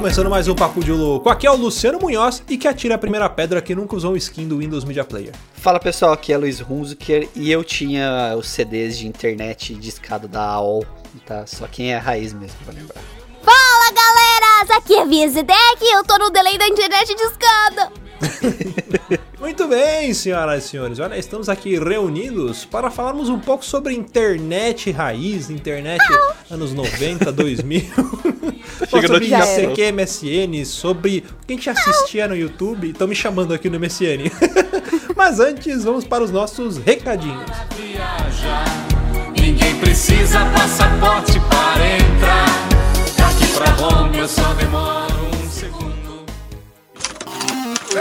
começando mais um Papo de Louco. Aqui é o Luciano Munhoz e que atira a primeira pedra que nunca usou um skin do Windows Media Player. Fala pessoal, aqui é Luiz Hunziker e eu tinha os CDs de internet discado da AOL, tá? Só quem é raiz mesmo pra lembrar. Fala galera, aqui é Vizedek e eu tô no delay da internet discada. Muito bem, senhoras e senhores. Olha, estamos aqui reunidos para falarmos um pouco sobre internet raiz, internet anos 90, 2000. Chega sobre ICQ, MSN, sobre o que a gente assistia no YouTube. Estão me chamando aqui no MSN. Mas antes, vamos para os nossos recadinhos. Ninguém precisa passaporte para entrar. Daqui pra Roma eu só demoro. Você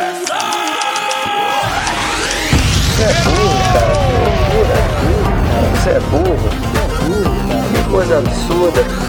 é burro. Você é burro, cara. Que coisa absurda.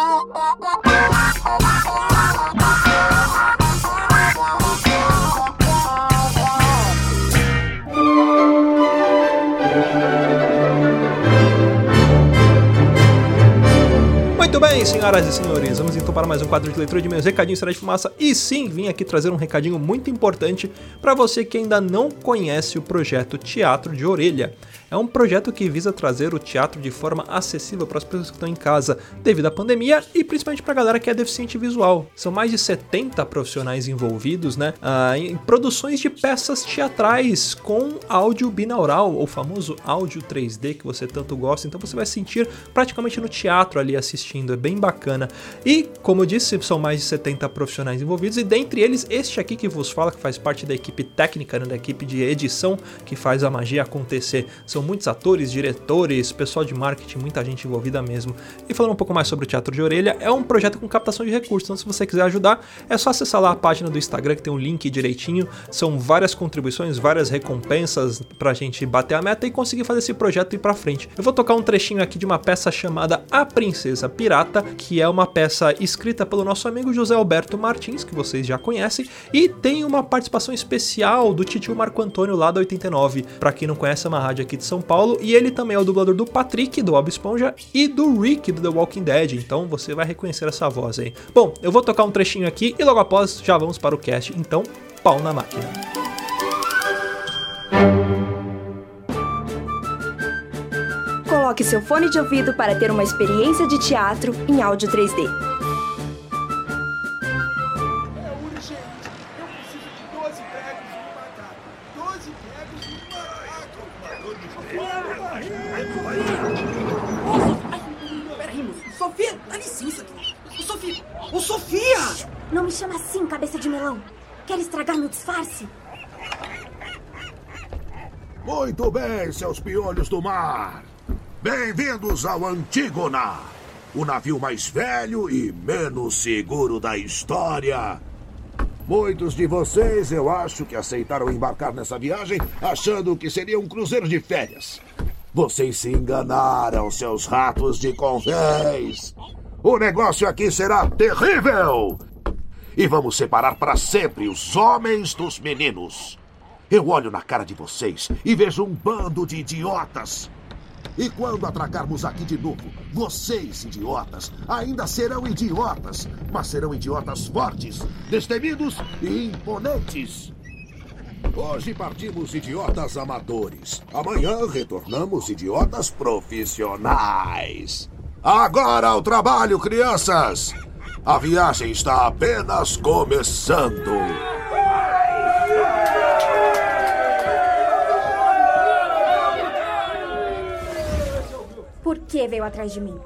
bem, senhoras e senhores, vamos então para mais um quadro de leitura de meus recadinhos será de fumaça. E sim, vim aqui trazer um recadinho muito importante para você que ainda não conhece o projeto Teatro de Orelha. É um projeto que visa trazer o teatro de forma acessível para as pessoas que estão em casa devido à pandemia e principalmente para a galera que é deficiente visual. São mais de 70 profissionais envolvidos, né, ah, em produções de peças teatrais com áudio binaural, ou famoso áudio 3D que você tanto gosta. Então você vai sentir praticamente no teatro ali assistindo, é bem bacana. E, como eu disse, são mais de 70 profissionais envolvidos e dentre eles este aqui que vos fala, que faz parte da equipe técnica, né, da equipe de edição que faz a magia acontecer. São muitos atores, diretores, pessoal de marketing, muita gente envolvida mesmo. E falando um pouco mais sobre o Teatro de Orelha, é um projeto com captação de recursos, então se você quiser ajudar, é só acessar lá a página do Instagram que tem um link direitinho. São várias contribuições, várias recompensas pra gente bater a meta e conseguir fazer esse projeto ir pra frente. Eu vou tocar um trechinho aqui de uma peça chamada A Princesa Pirata, que é uma peça escrita pelo nosso amigo José Alberto Martins, que vocês já conhecem, e tem uma participação especial do titio Marco Antônio lá da 89. Pra quem não conhece, é uma rádio aqui de São Paulo, e ele também é o dublador do Patrick, do Bob Esponja, e do Rick, do The Walking Dead, então você vai reconhecer essa voz aí. Bom, eu vou tocar um trechinho aqui e logo após já vamos para o cast, então pau na máquina. Coloque seu fone de ouvido para ter uma experiência de teatro em áudio 3D. Sofia! Não me chama assim, cabeça de melão. Quer estragar meu disfarce? Muito bem, seus piolhos do mar. Bem-vindos ao Antígona, o navio mais velho e menos seguro da história. Muitos de vocês, eu acho que aceitaram embarcar nessa viagem achando que seria um cruzeiro de férias. Vocês se enganaram, seus ratos de convés. O negócio aqui será terrível. E vamos separar para sempre os homens dos meninos. Eu olho na cara de vocês e vejo um bando de idiotas. E quando atracarmos aqui de novo, vocês, idiotas, ainda serão idiotas, mas serão idiotas fortes, destemidos e imponentes. Hoje partimos idiotas amadores. Amanhã retornamos idiotas profissionais. Agora ao trabalho, crianças! A viagem está apenas começando. Por que veio atrás de mim?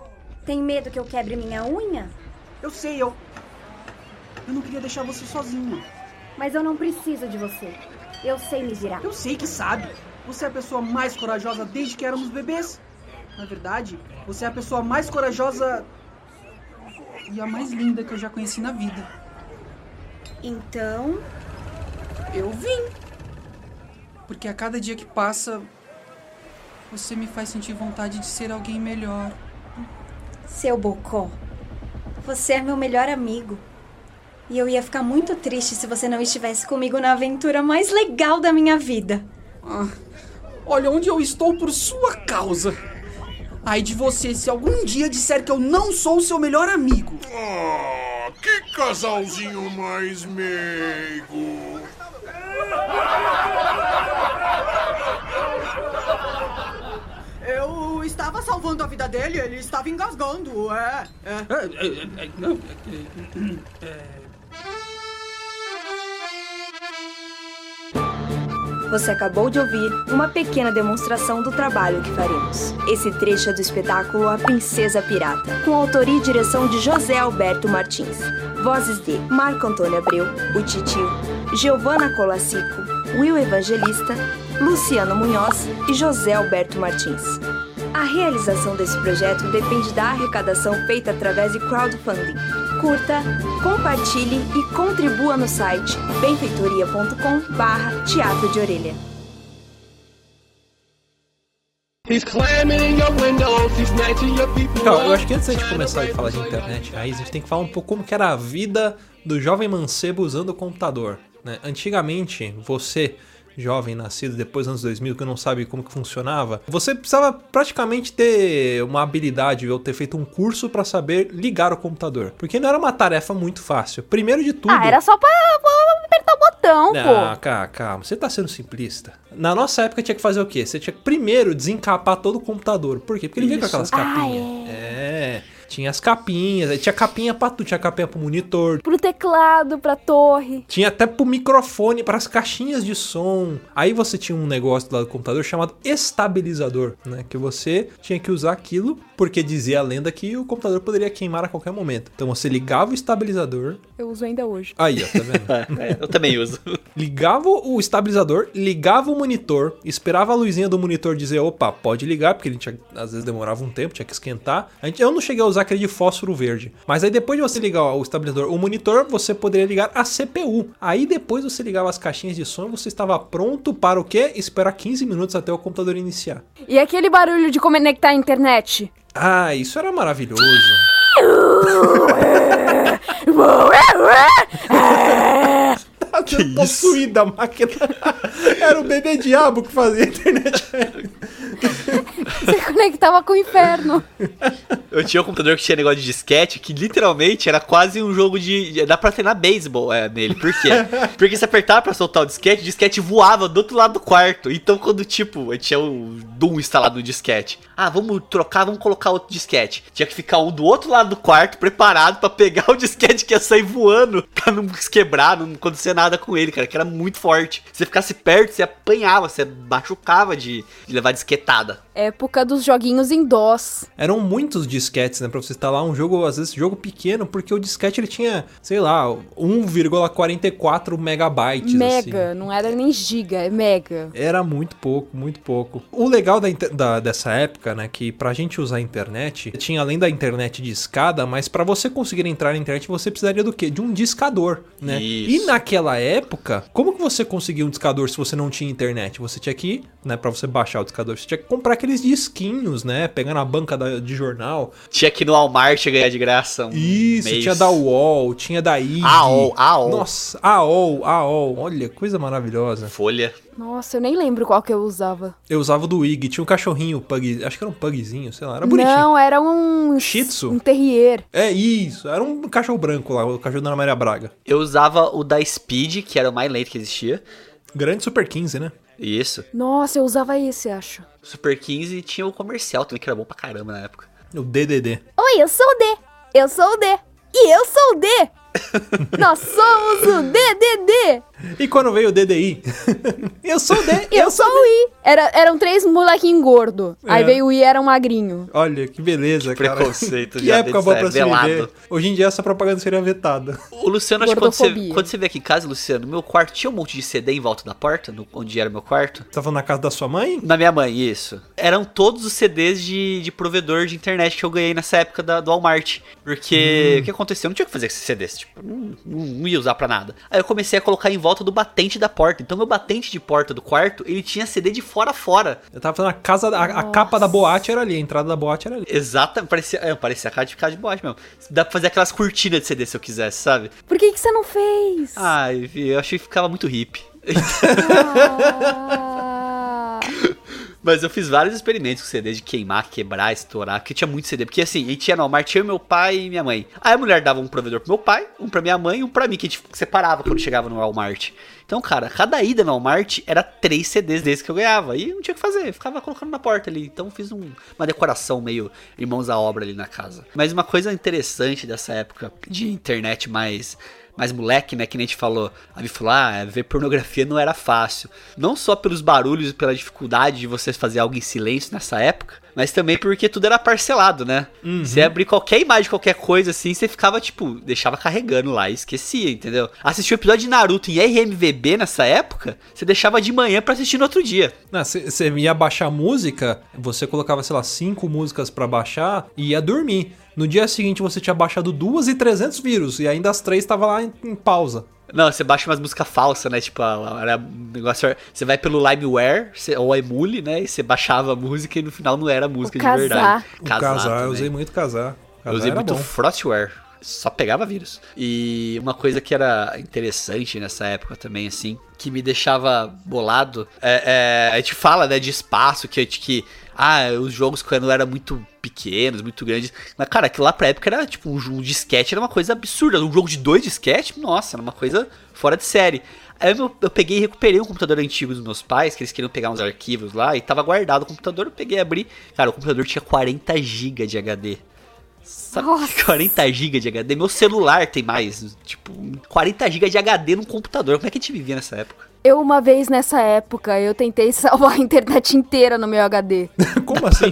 Tem medo que eu quebre minha unha? Eu sei, eu. Eu não queria deixar você sozinha. Mas eu não preciso de você. Eu sei me virar. Eu sei que sabe. Você é a pessoa mais corajosa desde que éramos bebês. Na verdade, você é a pessoa mais corajosa e a mais linda que eu já conheci na vida. Então, Eu vim. Porque a cada dia que passa, você me faz sentir vontade de ser alguém melhor. seu bocó, você é meu melhor amigo. E eu ia ficar muito triste se você não estivesse comigo na aventura mais legal da minha vida. Ah, olha onde eu estou por sua causa. Ai de você se algum dia disser que eu não sou o seu melhor amigo. Ah, que casalzinho mais meigo. Eu estava salvando a vida dele, ele estava engasgando, é. é. Você acabou de ouvir uma pequena demonstração do trabalho que faremos. Esse trecho é do espetáculo A Princesa Pirata, com autoria e direção de José Alberto Martins. Vozes de Marco Antônio Abreu, o Titio, Giovanna Colassico, Will Evangelista, Luciano Munhoz e José Alberto Martins. A realização desse projeto depende da arrecadação feita através de crowdfunding. Curta, compartilhe e contribua no site benfeitoria.com barra teatro de orelha. Então, eu acho que antes da gente começar a falar de internet raiz, a gente tem que falar um pouco como que era a vida do jovem mancebo usando o computador. Né? Antigamente, você, jovem nascido depois dos anos 2000, que não sabe como que funcionava, você precisava praticamente ter uma habilidade ou ter feito um curso para saber ligar o computador. Porque não era uma tarefa muito fácil. Primeiro de tudo... Ah, era só pra, pra apertar o botão, Ah, pô. calma, calma, você tá sendo simplista. Na nossa época tinha que fazer o quê? Você tinha que primeiro desencapar todo o computador. Por quê? Porque ele vinha com aquelas Ah, capinhas. é. Tinha as capinhas, aí tinha capinha pra tudo, tinha capinha pro monitor, Pro teclado, pra torre. tinha até pro microfone, para as caixinhas de som. Aí você tinha um negócio do lado do computador chamado estabilizador, né? Que você tinha que usar aquilo porque dizia a lenda que o computador poderia queimar a qualquer momento. Então você ligava o estabilizador. Eu uso ainda hoje. Aí, ó, tá vendo? É, eu também uso. ligava o estabilizador, ligava o monitor, esperava a luzinha do monitor dizer, opa, pode ligar, porque ele tinha, às vezes demorava um tempo, tinha que esquentar. A gente, eu não cheguei a usar aquele de fósforo verde. Mas aí depois de você ligar o estabilizador, o monitor, você poderia ligar a CPU. Aí depois você ligava as caixinhas de som você estava pronto para o quê? Esperar 15 minutos até o computador iniciar. E aquele barulho de conectar a internet? Ah, isso era maravilhoso. Tá sendo possuída a máquina. Era o bebê diabo que fazia a internet. Você conectava com o inferno. Eu tinha um computador que tinha negócio de disquete que literalmente era quase um jogo de. Dá pra treinar beisebol é, nele. Por quê? Porque se apertava pra soltar o disquete, o disquete voava do outro lado do quarto. Então, quando, tipo, eu tinha o Doom instalado no disquete. Ah, vamos trocar, vamos colocar outro disquete. Tinha que ficar um do outro lado do quarto, preparado pra pegar o disquete que ia sair voando, pra não se quebrar, não acontecer nada com ele, cara, que era muito forte. Se você ficasse perto, você apanhava, você machucava de, de levar disquetada. Época dos joguinhos em DOS. Eram muitos disquetes, né? Pra você instalar um jogo, às vezes, jogo pequeno, porque o disquete ele tinha, sei lá, 1,44 megabytes. Mega, assim. não era nem giga, é mega. Era muito pouco, muito pouco. O legal da, da- dessa época, né, que pra gente usar a internet, tinha além da internet de escada, mas pra você conseguir entrar na internet, você precisaria do quê? De um discador, né? Isso. E naquela época, como que você conseguia um discador se você não tinha internet? Você tinha que, né, pra você baixar o discador, você tinha que comprar aqueles disquinhos, né, pegar na banca da- de jornal. Tinha que ir no Walmart ganhar de graça um Isso, mês. tinha da UOL, tinha da IG. AOL, AOL. Nossa, AOL, AOL. Olha, coisa maravilhosa. Folha. Nossa, eu nem lembro qual que eu usava. Eu usava o do IG, tinha um cachorrinho, pug, acho que era um pugzinho, sei lá, era bonitinho. Não, era um... Shih Tzu? Um terrier. É isso, era um cachorro branco lá, o cachorro da Ana Maria Braga. Eu usava o da Speed, que era o mais lento que existia. Grande Super 15, né? Isso. Nossa, eu usava esse, acho. Super 15 tinha o comercial também, que era bom pra caramba na época. O DDD. Oi, eu sou o D. Eu sou o D. E eu sou o D. Nós somos o DDD. E quando veio o DDI? eu sou o D. Eu sou o I. Era, eram três molequinhos gordo. Aí É. veio o I, era um magrinho. Olha, que beleza, cara. preconceito Que já época boa é, pra se velado. viver. Hoje em dia essa propaganda seria vetada. O Luciano, acho que quando você, quando você veio aqui em casa, Luciano, meu quarto tinha um monte de CD em volta da porta, no- onde era meu quarto. Você tava na casa da sua mãe? Na minha mãe, isso. Eram todos os CDs de, de provedor de internet que eu ganhei nessa época da, do Walmart. Porque o que aconteceu? Eu não tinha o que fazer com esses CDs. Tipo, não, não- não ia usar pra nada. Aí eu comecei a colocar em volta do batente da porta. Então meu batente de porta do quarto, ele tinha CD de fora a fora. Eu tava na casa, da- a, a capa da boate era ali, a entrada da boate era ali. Exata, parecia, é, parecia a cara de, cara de boate mesmo. Dá pra fazer aquelas cortinas de CD se eu quisesse, sabe? Por que, que você não fez? Ai, eu achei que ficava muito hippie. Ah. Mas eu fiz vários experimentos com CD de queimar, quebrar, estourar, porque tinha muito CD. Porque assim, gente tinha no Walmart, tinha eu, meu pai e minha mãe. Aí a mulher dava um provedor pro meu pai, um pra minha mãe e um pra mim, que a gente separava quando chegava no Walmart. Então, cara, cada ida no Walmart era três CDs desses que eu ganhava. E não tinha o que fazer, ficava colocando na porta ali. Então fiz um- uma decoração meio irmãos à obra ali na casa. Mas uma coisa interessante dessa época de internet mais mais moleque, né, que nem a gente falou, a Vi falou, ah, ver pornografia não era fácil. Não só pelos barulhos e pela dificuldade de você fazer algo em silêncio nessa época, mas também porque tudo era parcelado, né? Você abrir qualquer imagem, qualquer coisa assim, você ficava, tipo, deixava carregando lá e esquecia, entendeu? Assistir o episódio de Naruto em RMVB nessa época, você deixava de manhã pra assistir no outro dia. Você ia baixar música, você colocava, sei lá, cinco músicas pra baixar e ia dormir. No dia seguinte você tinha baixado duas e 300 vírus e ainda as três estavam lá em, em pausa. Não, você baixa umas músicas falsas, né? Tipo, era um negócio. Você vai pelo LimeWare você- ou Emule, né? E você baixava a música e no final não era música de casar. verdade. O casar, eu também. usei muito casar. Casar Eu usei muito bom. Frostware. Só pegava vírus. E uma coisa que era interessante nessa época também, assim, que me deixava bolado, é, é, a gente fala, né, de espaço, que, que ah, os jogos quando eram muito pequenos, muito grandes. Mas, cara, aquilo lá pra época era, tipo, um, de disquete era uma coisa absurda. Um jogo de dois disquete, nossa, era uma coisa fora de série. Aí eu, eu peguei e recuperei um computador antigo dos meus pais, que eles queriam pegar uns arquivos lá, e tava guardado o computador, eu peguei e abri. Cara, o computador tinha 40 GB de HD. Sabe, Nossa. 40 GB de HD. Meu celular tem mais, tipo, 40 GB de HD no computador. Como é que a gente vivia nessa época? Eu, uma vez nessa época, eu tentei salvar a internet inteira no meu HD. Como assim?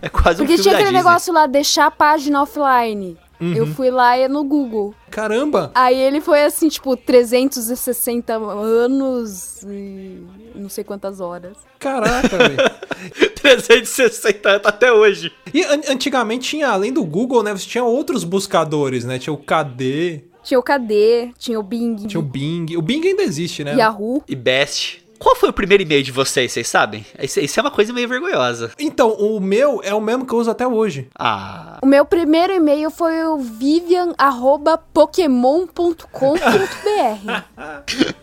É quase um Porque tinha aquele Disney. negócio lá, deixar a página offline. Uhum. Eu fui lá e no Google. Caramba! Aí ele foi assim, tipo, 360 anos e não sei quantas horas. Caraca, velho. 360 tá até hoje. E an- antigamente tinha, além do Google, né? Você tinha outros buscadores, né? Tinha o KD, Tinha o KD, tinha o Bing, tinha o Bing. O Bing ainda existe, né? Yahoo. E Best. Qual foi o primeiro e-mail de vocês, vocês sabem? Isso, isso é uma coisa meio vergonhosa. Então, o meu é o mesmo que eu uso até hoje. Ah, O meu primeiro e-mail foi o vivian.pokemon.com.br.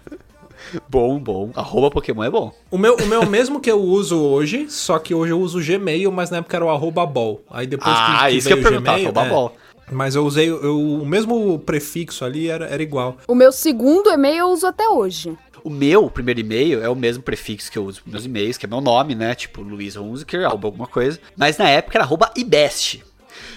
bom, bom. Arroba Pokémon é bom. O meu, o meu é o mesmo que eu uso hoje, só que hoje eu uso o Gmail, mas na época era o arroba ball. Aí depois que, Ah, que isso que eu ia perguntar, Gmail, arroba é, ball. Mas eu usei eu- o mesmo prefixo ali, era, era igual. o meu segundo e-mail eu uso até hoje. O meu primeiro e-mail é o mesmo prefixo que eu uso nos meus e-mails, que é meu nome, né? Tipo, Luiz Hunziker, arroba alguma coisa. Mas na época era arroba ibest.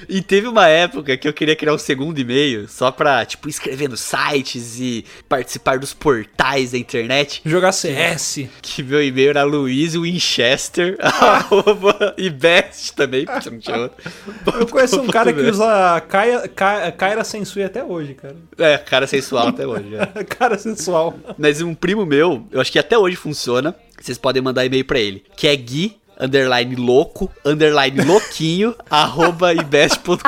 E teve uma época que eu queria criar um segundo e-mail só pra, tipo, escrever nos sites e participar dos portais da internet. Jogar CS. Que meu e-mail era Luiz Winchester, arroba ibest também, porque não tinha outro. Eu conheço um cara que usa Kaira, Ka- Kaira Sensui até hoje, cara. É, cara sensual até hoje, é. cara sensual. Mas um primo meu, eu acho que até hoje funciona. Vocês podem mandar e-mail pra ele. Que é Gui, underline louco, underline louquinho, arroba ibest.com.br.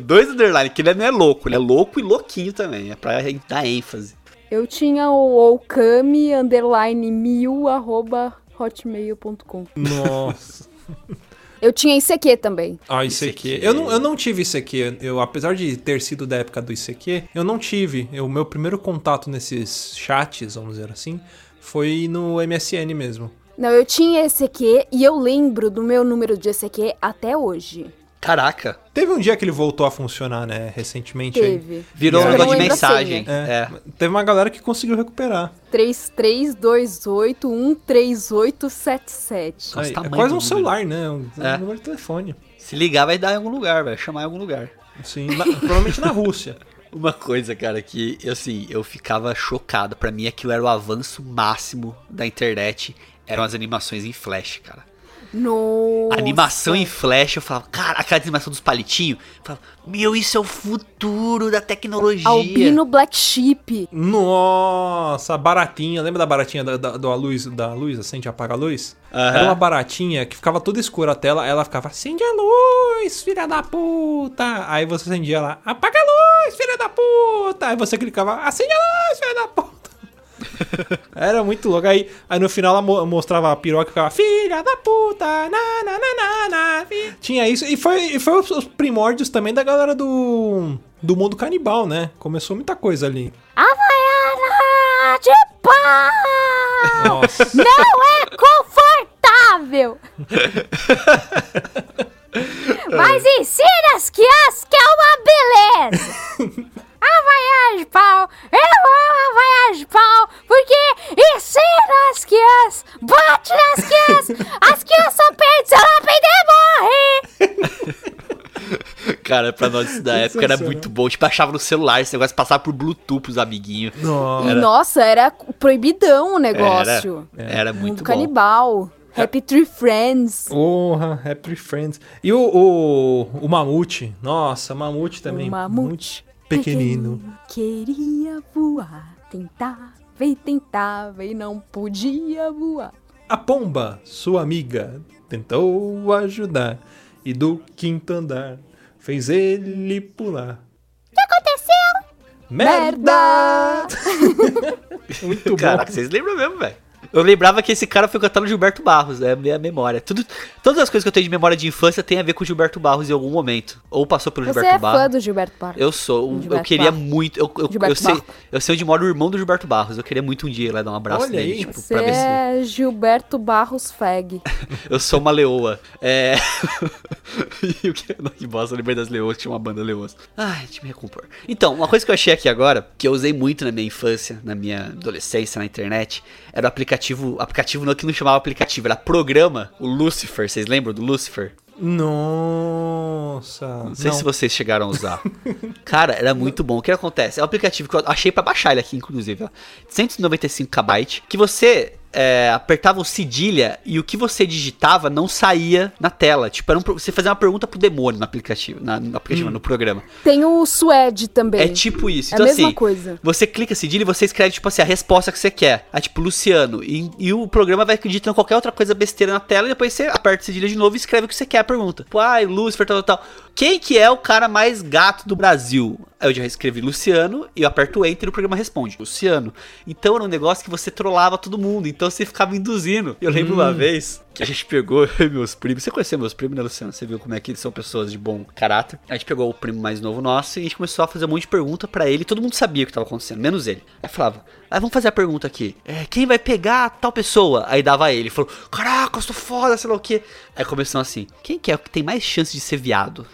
Dois underline, que ele não é louco, ele é louco e louquinho também. É pra dar ênfase. Eu tinha o okami underline mil arroba hotmail.com. Nossa. Eu tinha ICQ também. Ah, ICQ. Eu não, eu não tive ICQ. Eu, apesar de ter sido da época do ICQ, eu não tive. O meu primeiro contato nesses chats, vamos dizer assim, foi no MSN mesmo. Não, eu tinha ICQ e eu lembro do meu número de ICQ até hoje. Caraca. Teve um dia que ele voltou a funcionar, né? Recentemente. aí. Teve. Virou um negócio de mensagem. senha. É, É. Teve uma galera que conseguiu recuperar. 3328-13877. Nossa, Aí, tamanho é quase um número. celular, né? Um, É. um número de telefone. Se ligar, vai dar em algum lugar, vai chamar em algum lugar. Sim, na- provavelmente na Rússia. Uma coisa, cara, que assim, eu ficava chocado. Pra mim, aquilo era o avanço máximo da internet. Eram as animações em flash, cara. Nossa. Animação em flash, eu falava, cara, aquela animação dos palitinhos. Eu falava, meu, isso é o futuro da tecnologia. Albino Black Sheep. Nossa, baratinha. Lembra da baratinha da, da, da luz, da luz, acende e apaga a luz? Aham. Era uma baratinha que ficava toda escura a tela, ela ficava, acende a luz, filha da puta. Aí você acendia lá, apaga a luz, filha da puta. Aí você clicava, acende a luz, filha da puta. Era muito louco. Aí, aí no final ela mo- mostrava a piroca e ficava, filha da puta, na, na, na, na, na. fi-". Tinha isso. E foi, e foi os, os primórdios também da galera do, do mundo canibal, né? Começou muita coisa ali. Havaiana de pau! Nossa. Não é confortável! Mas ensina as crianças que é uma beleza! Havaiana de pau! Eu amo Havaiana de pau! Porque ensina as crianças! Bate nas crianças! As crianças só perdem, se ela perder, morre! Cara, pra nós da época era muito bom. Tipo, achava no celular, esse negócio passava por Bluetooth pros amiguinhos. Nossa. E, nossa, era proibidão o negócio. Era, era muito Mundo bom. canibal. Happy Tree Friends. Porra, Happy Friends. E o, o, o Mamute. Nossa, Mamute também. O mamute pequenino. Queria voar, tentava e tentava e não podia voar. A pomba, sua amiga, tentou ajudar. E do quinto andar fez ele pular. O que aconteceu? Merda! Muito bom. Caraca, vocês lembram mesmo, velho? Eu lembrava que esse cara foi cantando Gilberto Barros, é a minha memória. Tudo, todas as coisas que eu tenho de memória de infância tem a ver com Gilberto Barros em algum momento. Ou passou pelo Você Gilberto é Barros. fã do Gilberto Barros? Eu sou. um- eu queria Barros. muito. Eu, eu, eu, sei, eu sei onde mora o irmão do Gilberto Barros. Eu queria muito um dia ir lá dar um abraço Olha nele. aí. Tipo, Você pra ver se. é Gilberto Barros Fag. Eu sou uma leoa. É. o que? Não, que bosta, eu lembrei das leoas, tinha uma banda leoas. Ai, deixa eu me recompor. Então, uma coisa que eu achei aqui agora, que eu usei muito na minha infância, na minha adolescência, na internet, era o aplicativo. Aplicativo não que não chamava aplicativo, era programa, o Lucifer. Vocês lembram do Lucifer? Nossa. Não sei se vocês chegaram a usar. Cara, era muito bom. O que acontece? É um aplicativo que eu achei pra baixar ele aqui, inclusive. Ó. 195 KB. Que você é, apertava o cedilha e o que você digitava não saía na tela. Tipo, um você fazia uma pergunta pro demônio no aplicativo, na- no, aplicativo no programa. Tem o Suede também. É tipo isso. É a Então, mesma assim, coisa. você clica cedilha e você escreve, tipo assim, a resposta que você quer. Ah, tipo, Luciano. E, e o programa vai digitando qualquer outra coisa besteira na tela e depois você aperta o cedilha de novo e escreve o que você quer a pergunta. Tipo, ai, Lucifer, tal, tal, tal. Quem que é o cara mais gato do Brasil? Eu já escrevi Luciano e eu aperto o Enter e o programa responde. Luciano. Então era um negócio que você trollava todo mundo. Então você ficava induzindo. Eu lembro uma vez que a gente pegou eu meus primos. Você conheceu meus primos, né, Luciano? Você viu como é que eles são pessoas de bom caráter. A gente pegou o primo mais novo nosso e a gente começou a fazer um monte de pergunta pra ele. Todo mundo sabia o que tava acontecendo, menos ele. Aí falava, ah, vamos fazer a pergunta aqui. É, quem vai pegar tal pessoa? Aí dava ele. Falou, caraca, eu sou foda, sei lá o quê. Aí começou assim, quem que é que tem mais chance de ser viado?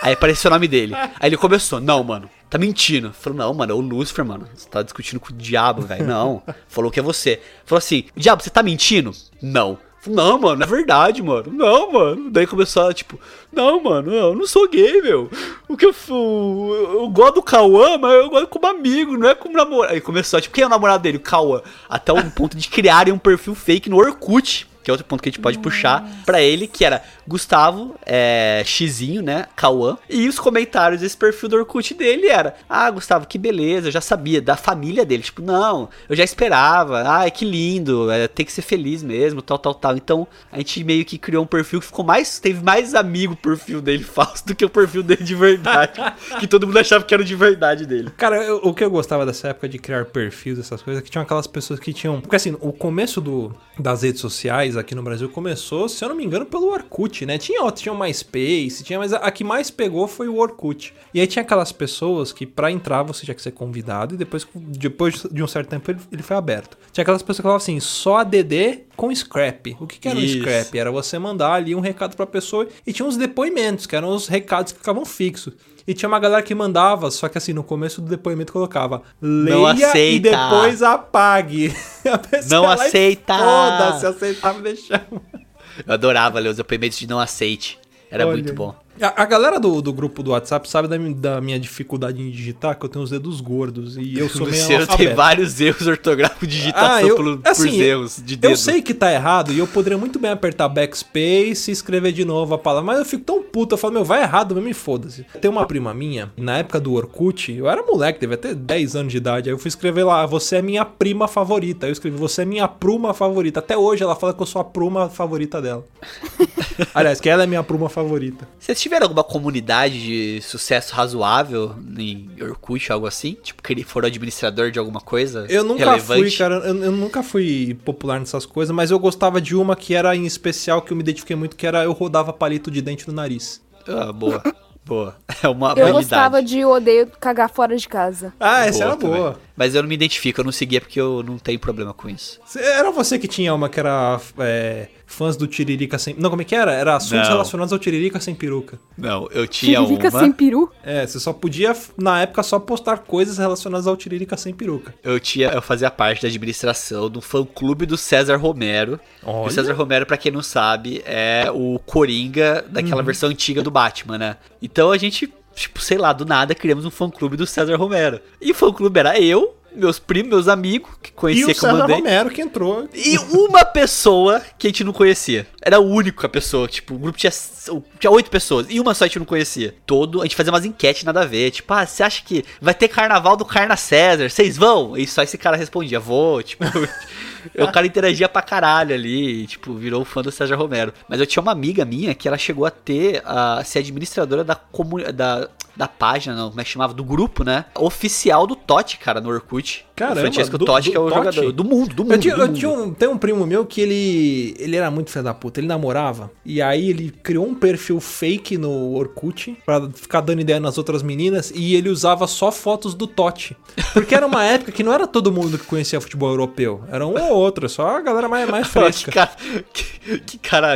Aí apareceu o nome dele. Aí ele começou, não, mano. Tá mentindo. Falou, não, mano, é o Lucifer, mano. Você tá discutindo com o diabo, velho. Não. Falou que é você. Falou assim, diabo, você tá mentindo? Não. Não, mano, é verdade, mano. Não, mano. Daí começou a, tipo, não, mano, eu não sou gay, meu. O que eu, eu, eu gosto do Cauã, mas eu gosto como amigo, não é como namorado. Aí começou, tipo, quem é o namorado dele? O Cauã. Até um ponto de criarem um perfil fake no Orkut. Que é outro ponto que a gente pode puxar pra ele, que era Gustavo, é, Xizinho, né? Cauã. E os comentários desse perfil do Orkut dele era: Ah, Gustavo, que beleza, eu já sabia, da família dele. Tipo, não, eu já esperava. Ai, que lindo, é, tem que ser feliz mesmo, tal, tal, tal. Então a gente meio que criou um perfil que ficou mais. Teve mais amigo o perfil dele falso do que o perfil dele de verdade. que todo mundo achava que era de verdade dele. Cara, eu- o que eu gostava dessa época de criar perfis, essas coisas, é que tinham aquelas pessoas que tinham. Porque assim, o começo do, das redes sociais aqui no Brasil começou, se eu não me engano, pelo Orkut, né? Tinha outros, tinha o MySpace, tinha, mas a, a que mais pegou foi o Orkut. E aí tinha aquelas pessoas que pra entrar você tinha que ser convidado e depois, depois de um certo tempo ele, ele foi aberto. Tinha aquelas pessoas que falavam assim, só ADD com scrap. O que, que era Isso. um scrap? Era você mandar ali um recado pra pessoa e tinha uns depoimentos, que eram os recados que ficavam fixos. E tinha uma galera que mandava, só que assim, no começo do depoimento colocava leia e depois apague. A pessoa Não aceita. Foda-se, aceitava e deixava. Eu adorava ler os depoimentos de não aceite. Era Olha muito bom. A, a galera do, do grupo do WhatsApp sabe da, da minha dificuldade em digitar, que eu tenho os dedos gordos e eu O sou meio Luciano tem vários erros ortográficos de digitação Ah, eu- pelo- assim, por erros de dedo. Eu sei que tá errado e eu poderia muito bem apertar backspace e escrever de novo a palavra, mas eu fico tão puto, eu falo, meu, vai errado mesmo e foda-se. Tem uma prima minha, na época do Orkut, eu era moleque, devia ter 10 anos de idade, aí eu fui escrever lá, você é minha prima favorita. Aí eu escrevi, você é minha pruma favorita. Até hoje ela fala que eu sou a pruma favorita dela. Aliás, que ela é minha pruma favorita. Vocês tiveram alguma comunidade de sucesso razoável em Orkut, algo assim? Tipo, que ele for administrador de alguma coisa? Eu nunca relevante? fui, cara, eu, eu nunca fui popular nessas coisas, mas eu gostava de uma que era em especial, que eu me identifiquei muito, que era eu rodava palito de dente no nariz. Ah, boa. boa. É uma Eu gostava de odeio cagar fora de casa. Ah, essa Boa era também. boa. Mas eu não me identifico, eu não seguia porque eu não tenho problema com isso. Era você que tinha uma que era é, fãs do Tiririca sem. Não, como é que era? Era assuntos Não. relacionados ao Tiririca sem peruca. Não, eu tinha Tiririca uma. sem peru? É, você só podia, na época, só postar coisas relacionadas ao Tiririca sem peruca. Eu tinha, eu fazia parte da administração do fã clube do César Romero. Olha. O César Romero, pra quem não sabe, é o Coringa daquela Uhum. versão antiga do Batman, né? Então a gente, tipo, sei lá, do nada criamos um fã clube do César Romero. E o fã clube era eu, meus primos, meus amigos, que E conhecia o que eu César mandei. Romero que entrou. E uma pessoa que a gente não conhecia. Era a única pessoa. Tipo, o grupo tinha, tinha oito pessoas. E uma só a gente não conhecia. Todo. A gente fazia umas enquetes nada a ver. Tipo, ah, você acha que vai ter carnaval do Carna César? Vocês vão? E só esse cara respondia, vou. Tipo. o cara interagia pra caralho ali. E, tipo, virou fã do César Romero. Mas eu tinha uma amiga minha que ela chegou a ter. a ser administradora da comunidade. Da, da página, não, como é que chamava? Do grupo, né? Oficial do Totti, cara, no Orkut. Caramba, o Francesco do- Totti, do que é o Totti? jogador. Do mundo, do mundo. Eu, tinha, do eu mundo. tinha um, tem um primo meu que ele ele era muito filho da puta, ele namorava e aí ele criou um perfil fake no Orkut pra ficar dando ideia nas outras meninas e ele usava só fotos do Totti. Porque era uma época que não era todo mundo que conhecia futebol europeu, era um ou outro, só a galera mais, mais que, fresca. cara, que, que cara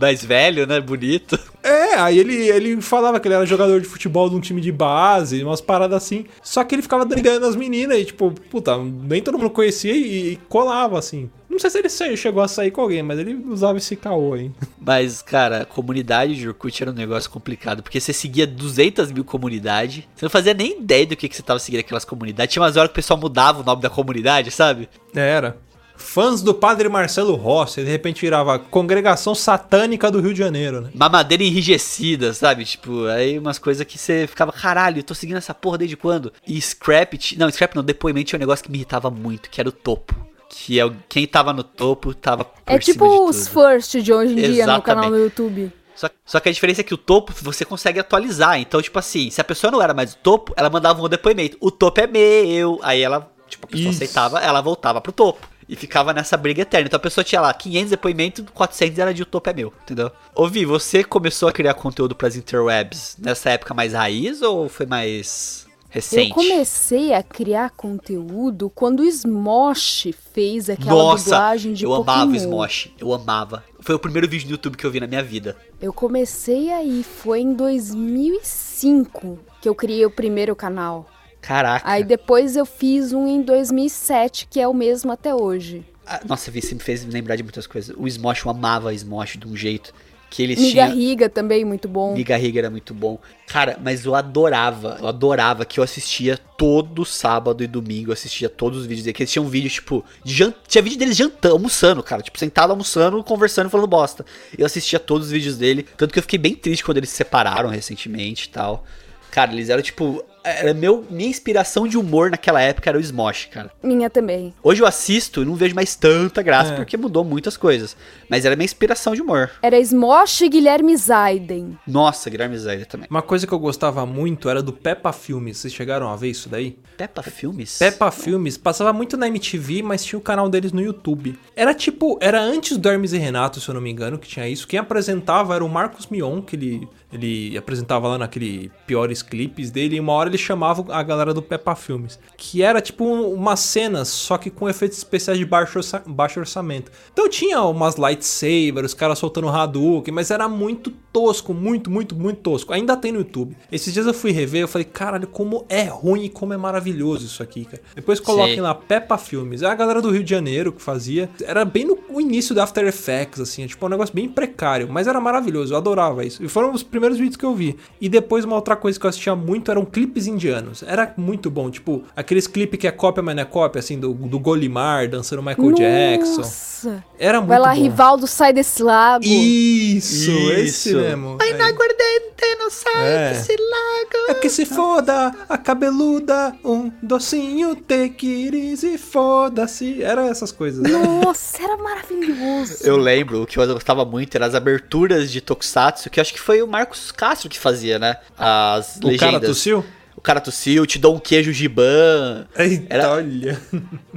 mais velho, né? Bonito. É, aí ele, ele falava que ele era jogador de futebol de um time de base, umas paradas assim. Só que ele ficava dando ideia nas meninas e, tipo, puta, nem todo mundo conhecia e, e colava, assim. Não sei se ele se- chegou a sair com alguém, mas ele usava esse caô aí. Mas, cara, a comunidade de Orkut era um negócio complicado, porque você seguia 200 mil comunidades, você não fazia nem ideia do que, que você tava seguindo aquelas comunidades. Tinha umas horas que o pessoal mudava o nome da comunidade, sabe? Era. Fãs do padre Marcelo Rossi, de repente virava Congregação Satânica do Rio de Janeiro, né? Mamadeira enrijecida, sabe? Tipo, aí umas coisas que você ficava, caralho, eu tô seguindo essa porra desde quando? E Scrap, não, Scrap não, depoimento tinha um negócio que me irritava muito, que era o topo. Que é o- quem tava no topo tava por É cima tipo de os tudo. first de hoje em dia no Exatamente. canal do YouTube. Só, só que a diferença é que o topo você consegue atualizar. Então, tipo assim, se a pessoa não era mais o topo, ela mandava um depoimento. O topo é meu. Aí ela, tipo, a pessoa Isso. aceitava, ela voltava pro topo. E ficava nessa briga eterna. Então a pessoa tinha lá 500 depoimentos, 400 era de o topo é meu, entendeu? Ouvi, você começou a criar conteúdo pras interwebs nessa época mais raiz ou foi mais recente? Eu comecei a criar conteúdo quando o Smosh fez aquela Nossa, dublagem de eu Pokémon. amava o Smosh, eu amava. Foi o primeiro vídeo no YouTube que eu vi na minha vida. Eu comecei aí, foi em 2005 que eu criei o primeiro canal. Caraca. Aí depois eu fiz um em 2007, que é o mesmo até hoje. Ah, Nossa, Vi, você me fez lembrar de muitas coisas. O Smosh, eu amava Smosh de um jeito que eles Miga tinham... Riga também, muito bom. Miga Riga era muito bom. Cara, mas eu adorava, eu adorava que eu assistia todo sábado e domingo, eu assistia todos os vídeos dele. Que eles tinham vídeo, tipo, tinha vídeo deles jantando, almoçando, cara. Tipo, sentado almoçando, conversando, falando bosta. Eu assistia todos os vídeos dele. Tanto que eu fiquei bem triste quando eles se separaram recentemente e tal. Cara, eles eram, tipo, era meu, minha inspiração de humor naquela época era o Smosh, cara. Minha também. Hoje eu assisto e não vejo mais tanta graça, É. porque mudou muitas coisas. Mas era minha inspiração de humor. Era Smosh e Guilherme Zaiden. Nossa, Guilherme Zaida também. Uma coisa que eu gostava muito era do Peppa Filmes. Vocês chegaram a ver isso daí? Peppa Filmes? Peppa Filmes passava muito na MTV, mas tinha o canal deles no YouTube. Era tipo, era antes do Hermes e Renato, se eu não me engano, que tinha isso. Quem apresentava era o Marcos Mion, que ele, ele apresentava lá naquele piores clipes dele. E uma hora ele chamava a galera do Peppa Filmes. Que era tipo um- umas cenas, só que com efeitos especiais de baixo, orça- baixo orçamento. Então tinha umas lightsabers, os caras soltando Hadouken, mas era muito tosco, muito, muito, muito tosco. Ainda tem no YouTube. Esses dias eu fui rever, eu falei, caralho, como é ruim e como é maravilhoso isso aqui, cara. Depois coloquem Sim. lá Peppa Filmes. É a galera do Rio de Janeiro que fazia. Era bem no no início do After Effects, assim. É tipo um negócio bem precário, mas era maravilhoso. Eu adorava isso. E foram os primeiros vídeos que eu vi. E depois uma outra coisa que eu assistia muito eram clipes indianos. Era muito bom. Tipo, aqueles clipes que é cópia, mas não é cópia, assim, do, do Golimar dançando Michael Jackson. Nossa. Era muito Vai lá, bom. Rivaldo, sai desse lago. Isso, esse Isso. mesmo. Ai, É. na aguardente, não sai É. desse lago. É que se foda, a cabeluda, um docinho, tequiris e foda-se. Era essas coisas. né? Nossa, era maravilhoso. Eu lembro, o que eu gostava muito eram as aberturas de Tokusatsu, que acho que foi o Marcos Castro que fazia, né? As O legendas. cara tossiu? O cara tossiu, te dou um queijo giban. Eita, Era- olha.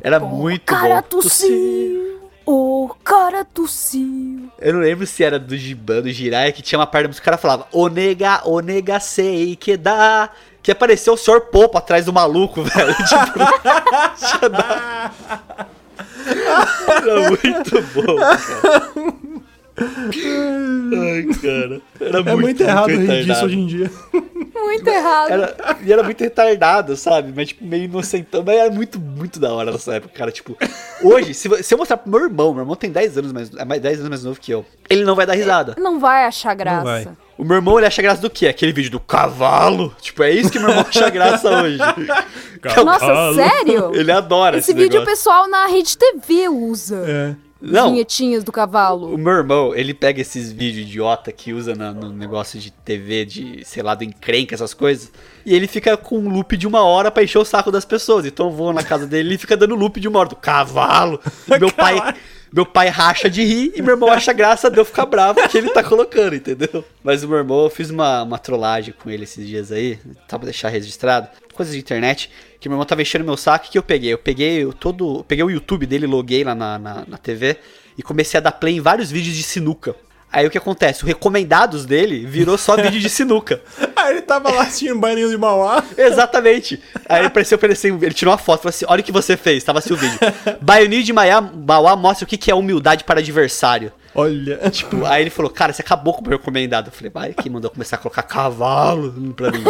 Era muito cara bom. tossiu. O cara tossiu. Eu não lembro se era do Giban, do Jirai, que tinha uma parte da música que o cara falava Onega, onega sei que dá. Que apareceu o Sr. Popo atrás do maluco, velho. Tipo, tinha dado- Era muito bom, cara. Ai, cara. Era É muito, errado rir disso hoje em dia. Muito errado. Era, e era muito retardado, sabe? Mas, tipo, meio inocentão. Mas era muito, muito da hora nessa época, cara. Tipo, hoje, se, se eu mostrar pro meu irmão, meu irmão tem 10 anos mais, é mais 10 anos mais novo que eu, ele não vai dar risada. Não vai achar graça. vai. O meu irmão, ele acha graça do quê? Aquele vídeo do cavalo. Tipo, é isso que meu irmão acha graça hoje. Nossa, sério? Ele adora Esse esse, vídeo o pessoal na rede TV usa. É. Não, Vinhetinhas do cavalo. o meu irmão, ele pega esses vídeos idiota que usa na- no negócio de TV, de, sei lá, do encrenca, essas coisas, e ele fica com um loop de uma hora pra encher o saco das pessoas. Então eu vou na casa dele e fica dando loop de uma hora do cavalo. Meu pai, meu pai racha de rir e meu irmão acha graça de eu ficar bravo que ele tá colocando, entendeu? Mas o meu irmão, eu fiz uma, uma trollagem com ele esses dias aí, só pra deixar registrado, coisas de internet, que meu irmão tava enchendo meu saco, o que eu peguei? Eu peguei o todo, eu peguei o YouTube dele, loguei lá na, na, na TV e comecei a dar play em vários vídeos de sinuca. Aí o que acontece? O recomendados dele virou só vídeo de sinuca. Aí ele tava lá assistindo Baianinho de Mauá. Exatamente. Aí apareceu pra ele ele tirou uma foto, falou assim, olha o que você fez, tava assim o vídeo. Baianinho de Maiá, Mauá mostra o que que é humildade para adversário. Olha. Tipo, aí ele falou, cara, você acabou com o meu recomendado. Eu falei, vai, que mandou começar a colocar cavalo pra mim.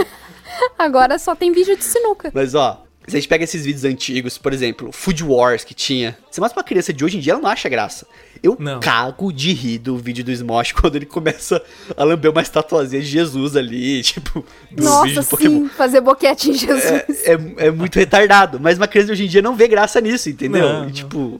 Agora só tem vídeo de sinuca. Mas ó, se a gente pega esses vídeos antigos, por exemplo, Food Wars que tinha, você mostra pra criança de hoje em dia, ela não acha graça. Eu Não. cago de rir do vídeo do Smosh quando ele começa a lamber uma estatuazinha de Jesus ali, tipo, do Nossa, vídeo do Pokémon. sim, fazer boquete em Jesus. É, é, é muito retardado, mas uma criança de hoje em dia não vê graça nisso, entendeu? Não, E, tipo,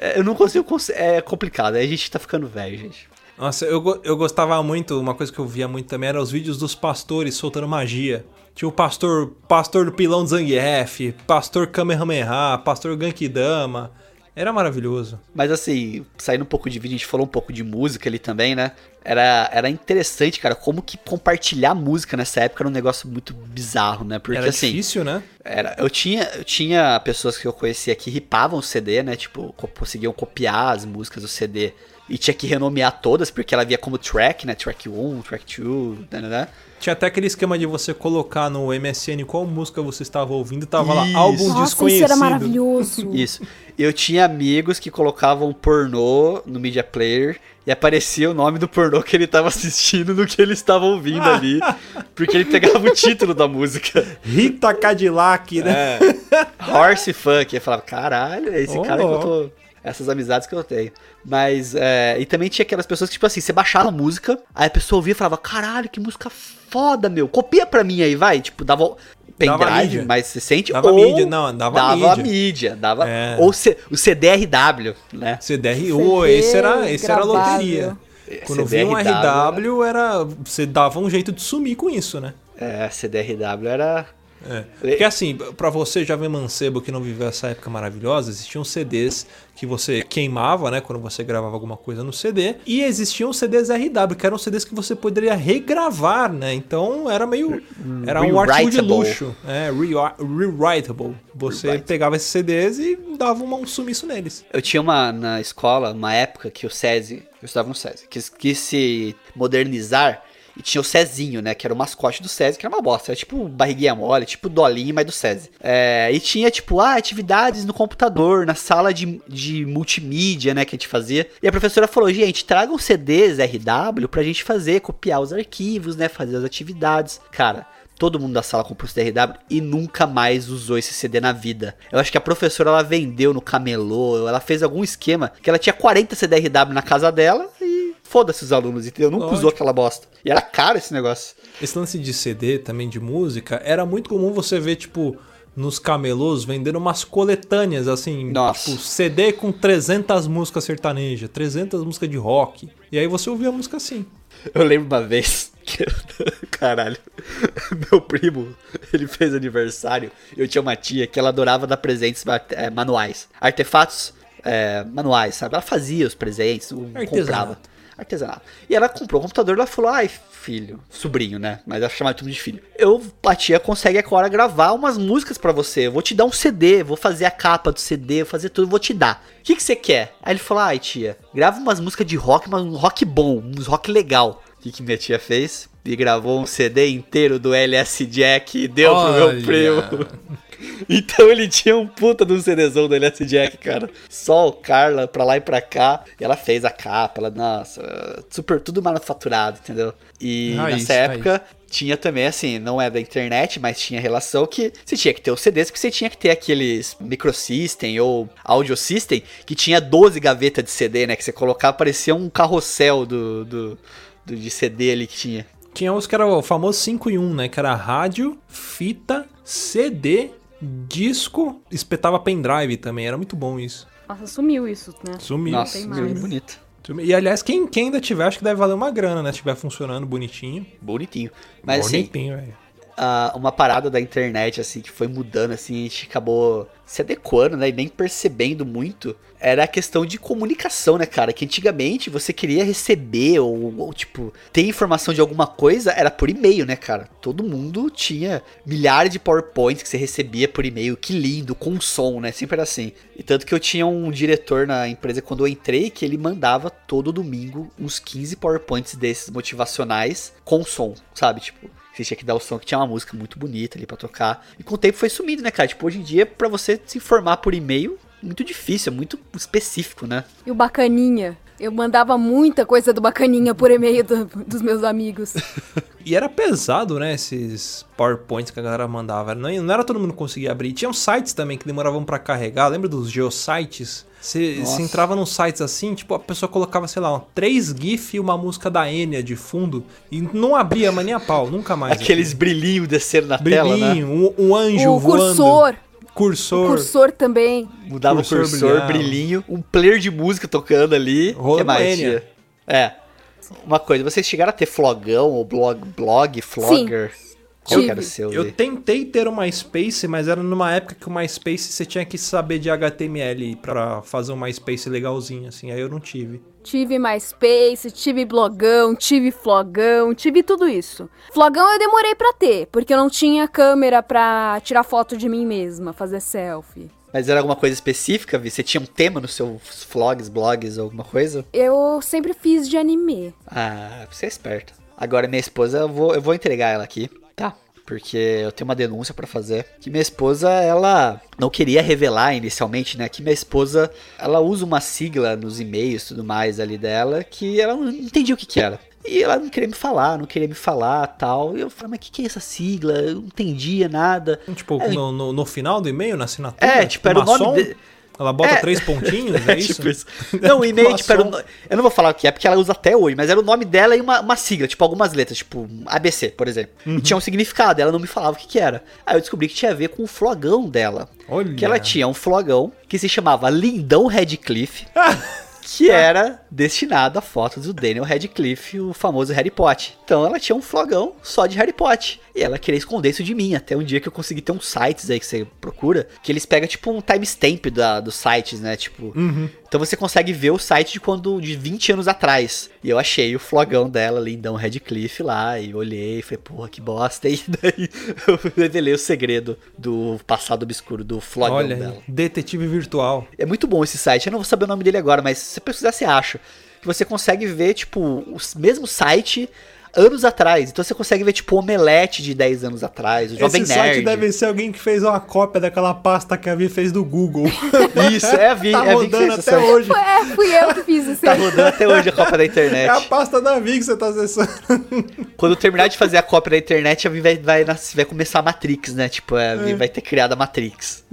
é, eu não consigo. cons- É complicado, a gente tá ficando velho, gente. Nossa, eu, eu gostava muito, uma coisa que eu via muito também era os vídeos dos pastores soltando magia. Tinha o pastor, pastor do pilão de Zangief, pastor Kamehameha, pastor Gankidama. Era maravilhoso. Mas assim, saindo um pouco de vídeo, a gente falou um pouco de música ali também, né? Era, era interessante, cara, como que compartilhar música nessa época era um negócio muito bizarro, né? Porque era assim. difícil, né? Era, eu, tinha, eu tinha pessoas que eu conhecia que ripavam o CD, né? Tipo, co- conseguiam copiar as músicas do CD e tinha que renomear todas, porque ela via como track, né? Track 1, track 2, né? né, né? Tinha até aquele esquema de você colocar no MSN qual música você estava ouvindo, tava lá Isso. álbum Nossa, desconhecido. isso era maravilhoso. Isso. Eu tinha amigos que colocavam pornô no Media Player e aparecia o nome do pornô que ele tava assistindo no que ele estava ouvindo ali, porque ele pegava o título da música. Rita Cadillac, né? Horse Funk. Eu falava, caralho, é esse cara que eu tô. Essas amizades que eu tenho. Mas, é, e também tinha aquelas pessoas que, tipo assim, você baixava a música, aí a pessoa ouvia e falava, caralho, que música foda, meu. Copia pra mim aí, vai. Tipo, dava Dava pendrive, mas você sente. Dava ou mídia, não, dava mídia. mídia. Dava, É. Ou C- o CDRW, né? CDRU, CD esse era, esse era a loteria. Quando vinha um CDRW RW, era, você dava um jeito de sumir com isso, né? É, CDRW era. É. Porque assim, pra você, jovem mancebo que não viveu essa época maravilhosa, existiam CDs que você queimava, né, quando você gravava alguma coisa no CD, e existiam CDs RW, que eram CDs que você poderia regravar, né? Então era meio era um artigo de luxo, é, re- rewritable. Você pegava esses CDs e dava um sumiço neles. Eu tinha uma na escola, uma época que o SESI, eu estudava no SESI, quis, quis se modernizar e tinha o Cezinho, né? Que era o mascote do SESI, que era uma bosta. Era tipo barriguinha mole, tipo dolinho, mas do SESI. É, e tinha, tipo, ah, atividades no computador, na sala de, de multimídia, né? Que a gente fazia. E a professora falou, gente, tragam CDs RW pra gente fazer, copiar os arquivos, né? Fazer as atividades. Cara, Todo mundo da sala comprou esse DRW e nunca mais usou esse CD na vida. Eu acho que a professora ela vendeu no camelô, ela fez algum esquema que ela tinha 40 CDRW na casa dela foda-se os alunos, entendeu? Nunca usou Lógico. aquela bosta. E era caro esse negócio. Esse lance de CD também de música era muito comum você ver, tipo, nos camelôs vendendo umas coletâneas, assim, Nossa. tipo, CD com 300 músicas sertanejas, 300 músicas de rock. E aí você ouvia a música assim. Eu lembro uma vez que. Caralho. Meu primo, ele fez aniversário. Eu tinha uma tia que ela adorava dar presentes eh, manuais. Artefatos eh, manuais, sabe? Ela fazia os presentes, comprava. Artesanato. E ela comprou o computador ela falou: ai, filho, sobrinho, né? Mas ela chamava tudo de filho. Eu, a tia consegue agora gravar umas músicas pra você. Eu vou te dar um CD, vou fazer a capa do CD, vou fazer tudo, vou te dar. O que, que você quer? Aí ele falou: ai, tia, grava umas músicas de rock, mas um rock bom, uns rock legal. O que, que minha tia fez? E gravou um CD inteiro do LS Jack e deu pro Olha. meu primo. Então ele tinha um puta de um CDzão do LS Jack, cara. Só o Carla pra lá e pra cá. E ela fez a capa, ela, nossa, super tudo manufaturado, entendeu? E Raiz, nessa época tinha também, assim, não é da internet, mas tinha relação que você tinha que ter os CDs, porque você tinha que ter aqueles microsystem ou audio system que tinha 12 gavetas de CD, né? Que você colocava, parecia um carrossel do, do, do- de CD ali que tinha. Tinha uns que era o famoso 5 em 1, né? Que era rádio, fita, CD, disco, espetava pendrive também. Era muito bom isso. Nossa, sumiu isso, né? Sumiu. Nossa, meu, mais. bonito. Sumiu. E aliás, quem, quem ainda tiver, acho que deve valer uma grana, né? Se estiver funcionando bonitinho. Bonitinho. Mas assim, Bonitinho, velho. Uma parada da internet, assim, que foi mudando, assim, a gente acabou se adequando, né, e nem percebendo muito, era a questão de comunicação, né, cara, que antigamente você queria receber ou, ou, tipo, ter informação de alguma coisa, era por e-mail, né, cara, todo mundo tinha milhares de PowerPoints que você recebia por e-mail, que lindo, com som, né, sempre era assim, e tanto que eu tinha um diretor na empresa quando eu entrei, que ele mandava todo domingo uns 15 PowerPoints desses motivacionais com som, sabe, tipo, você tinha que dar o som que tinha uma música muito bonita ali pra tocar. E com o tempo foi sumindo, né, cara? Tipo, hoje em dia, pra você se informar por e-mail, muito difícil, é muito específico, né? E o Bacaninha? Eu mandava muita coisa do Bacaninha por e-mail do- dos meus amigos. E era pesado, né? Esses PowerPoints que a galera mandava. Não, não era todo mundo que conseguia abrir. Tinham sites também que demoravam pra carregar. Lembra dos geosites? Você entrava nos sites assim, tipo, a pessoa colocava, sei lá, um, três GIF e uma música da Enya de fundo. E não abria, mas nem a pau, nunca mais. Aqueles brilhinhos descendo na tela, né? Brilhinho, um, um anjo o voando. cursor. Cursor. O cursor também. Mudava Cursor o cursor, brilhinho, um player de música tocando ali. O que mais? É. Uma coisa, vocês chegaram a ter flogão ou blog, blog, flogger? Qual era o seu? Eu tentei ter o MySpace, mas era numa época que o MySpace você tinha que saber de HTML pra fazer um MySpace legalzinho, assim. Aí eu não tive. Tive MySpace, tive blogão, tive flogão, tive tudo isso. Flogão eu demorei pra ter, porque eu não tinha câmera pra tirar foto de mim mesma, fazer selfie. Mas era alguma coisa específica, Vi? Você tinha um tema nos seus vlogs, blogs, alguma coisa? Eu sempre fiz de anime. Ah, você é esperta. Agora, minha esposa, eu vou, eu vou entregar ela aqui, tá? Porque eu tenho uma denúncia pra fazer. Que minha esposa, ela não queria revelar inicialmente, né? Que minha esposa, ela usa uma sigla nos e-mails e tudo mais ali dela que ela não entendia o que que era. E ela não queria me falar, não queria me falar tal. E eu falei, mas o que, que é essa sigla? Eu não entendia nada. Tipo, É, no, no, no final do e-mail, na assinatura? É, tipo, era o nome maçom? de- Ela bota É. três pontinhos, é isso? Tipo isso. Não, o e-mail, tipo, era Eu não vou falar o que é, porque ela usa até hoje, mas era o nome dela e uma, uma sigla, tipo, algumas letras, tipo, ABC, por exemplo. Uhum. E tinha um significado, ela não me falava o que, que era. Aí eu descobri que tinha a ver com o flogão dela. Olha. Que ela tinha um flogão que se chamava Lindão Redcliffe. que era destinado a fotos do Daniel Radcliffe, o famoso Harry Potter. Então ela tinha um flogão só de Harry Potter. E ela queria esconder isso de mim, até um dia que eu consegui ter uns sites aí que você procura, que eles pegam tipo um timestamp dos sites, né? Tipo, então você consegue ver o site de quando de 20 anos atrás. E eu achei o flogão dela, lindão Radcliffe lá, e olhei e falei, porra, que bosta. E daí eu revelei o segredo do passado obscuro, do flogão Olha, dela. detetive virtual. É muito bom esse site. Eu não vou saber o nome dele agora, mas se você pesquisar, você acha. Que você consegue ver, tipo, o mesmo site anos atrás. Então você consegue ver, tipo, o Omelete de 10 anos atrás, o Jovem Esse Nerd. site deve ser alguém que fez uma cópia daquela pasta que a Vi fez do Google. Isso, é a Vi. tá é a Vi que rodando fez até essa- hoje. É, fui eu que fiz isso Tá rodando até hoje a cópia da É a internet. pasta da Vi que você tá acessando. Quando terminar de fazer a cópia da internet, a Vi vai, vai, vai começar a Matrix, né? Tipo, a Vi vai ter criado a Matrix.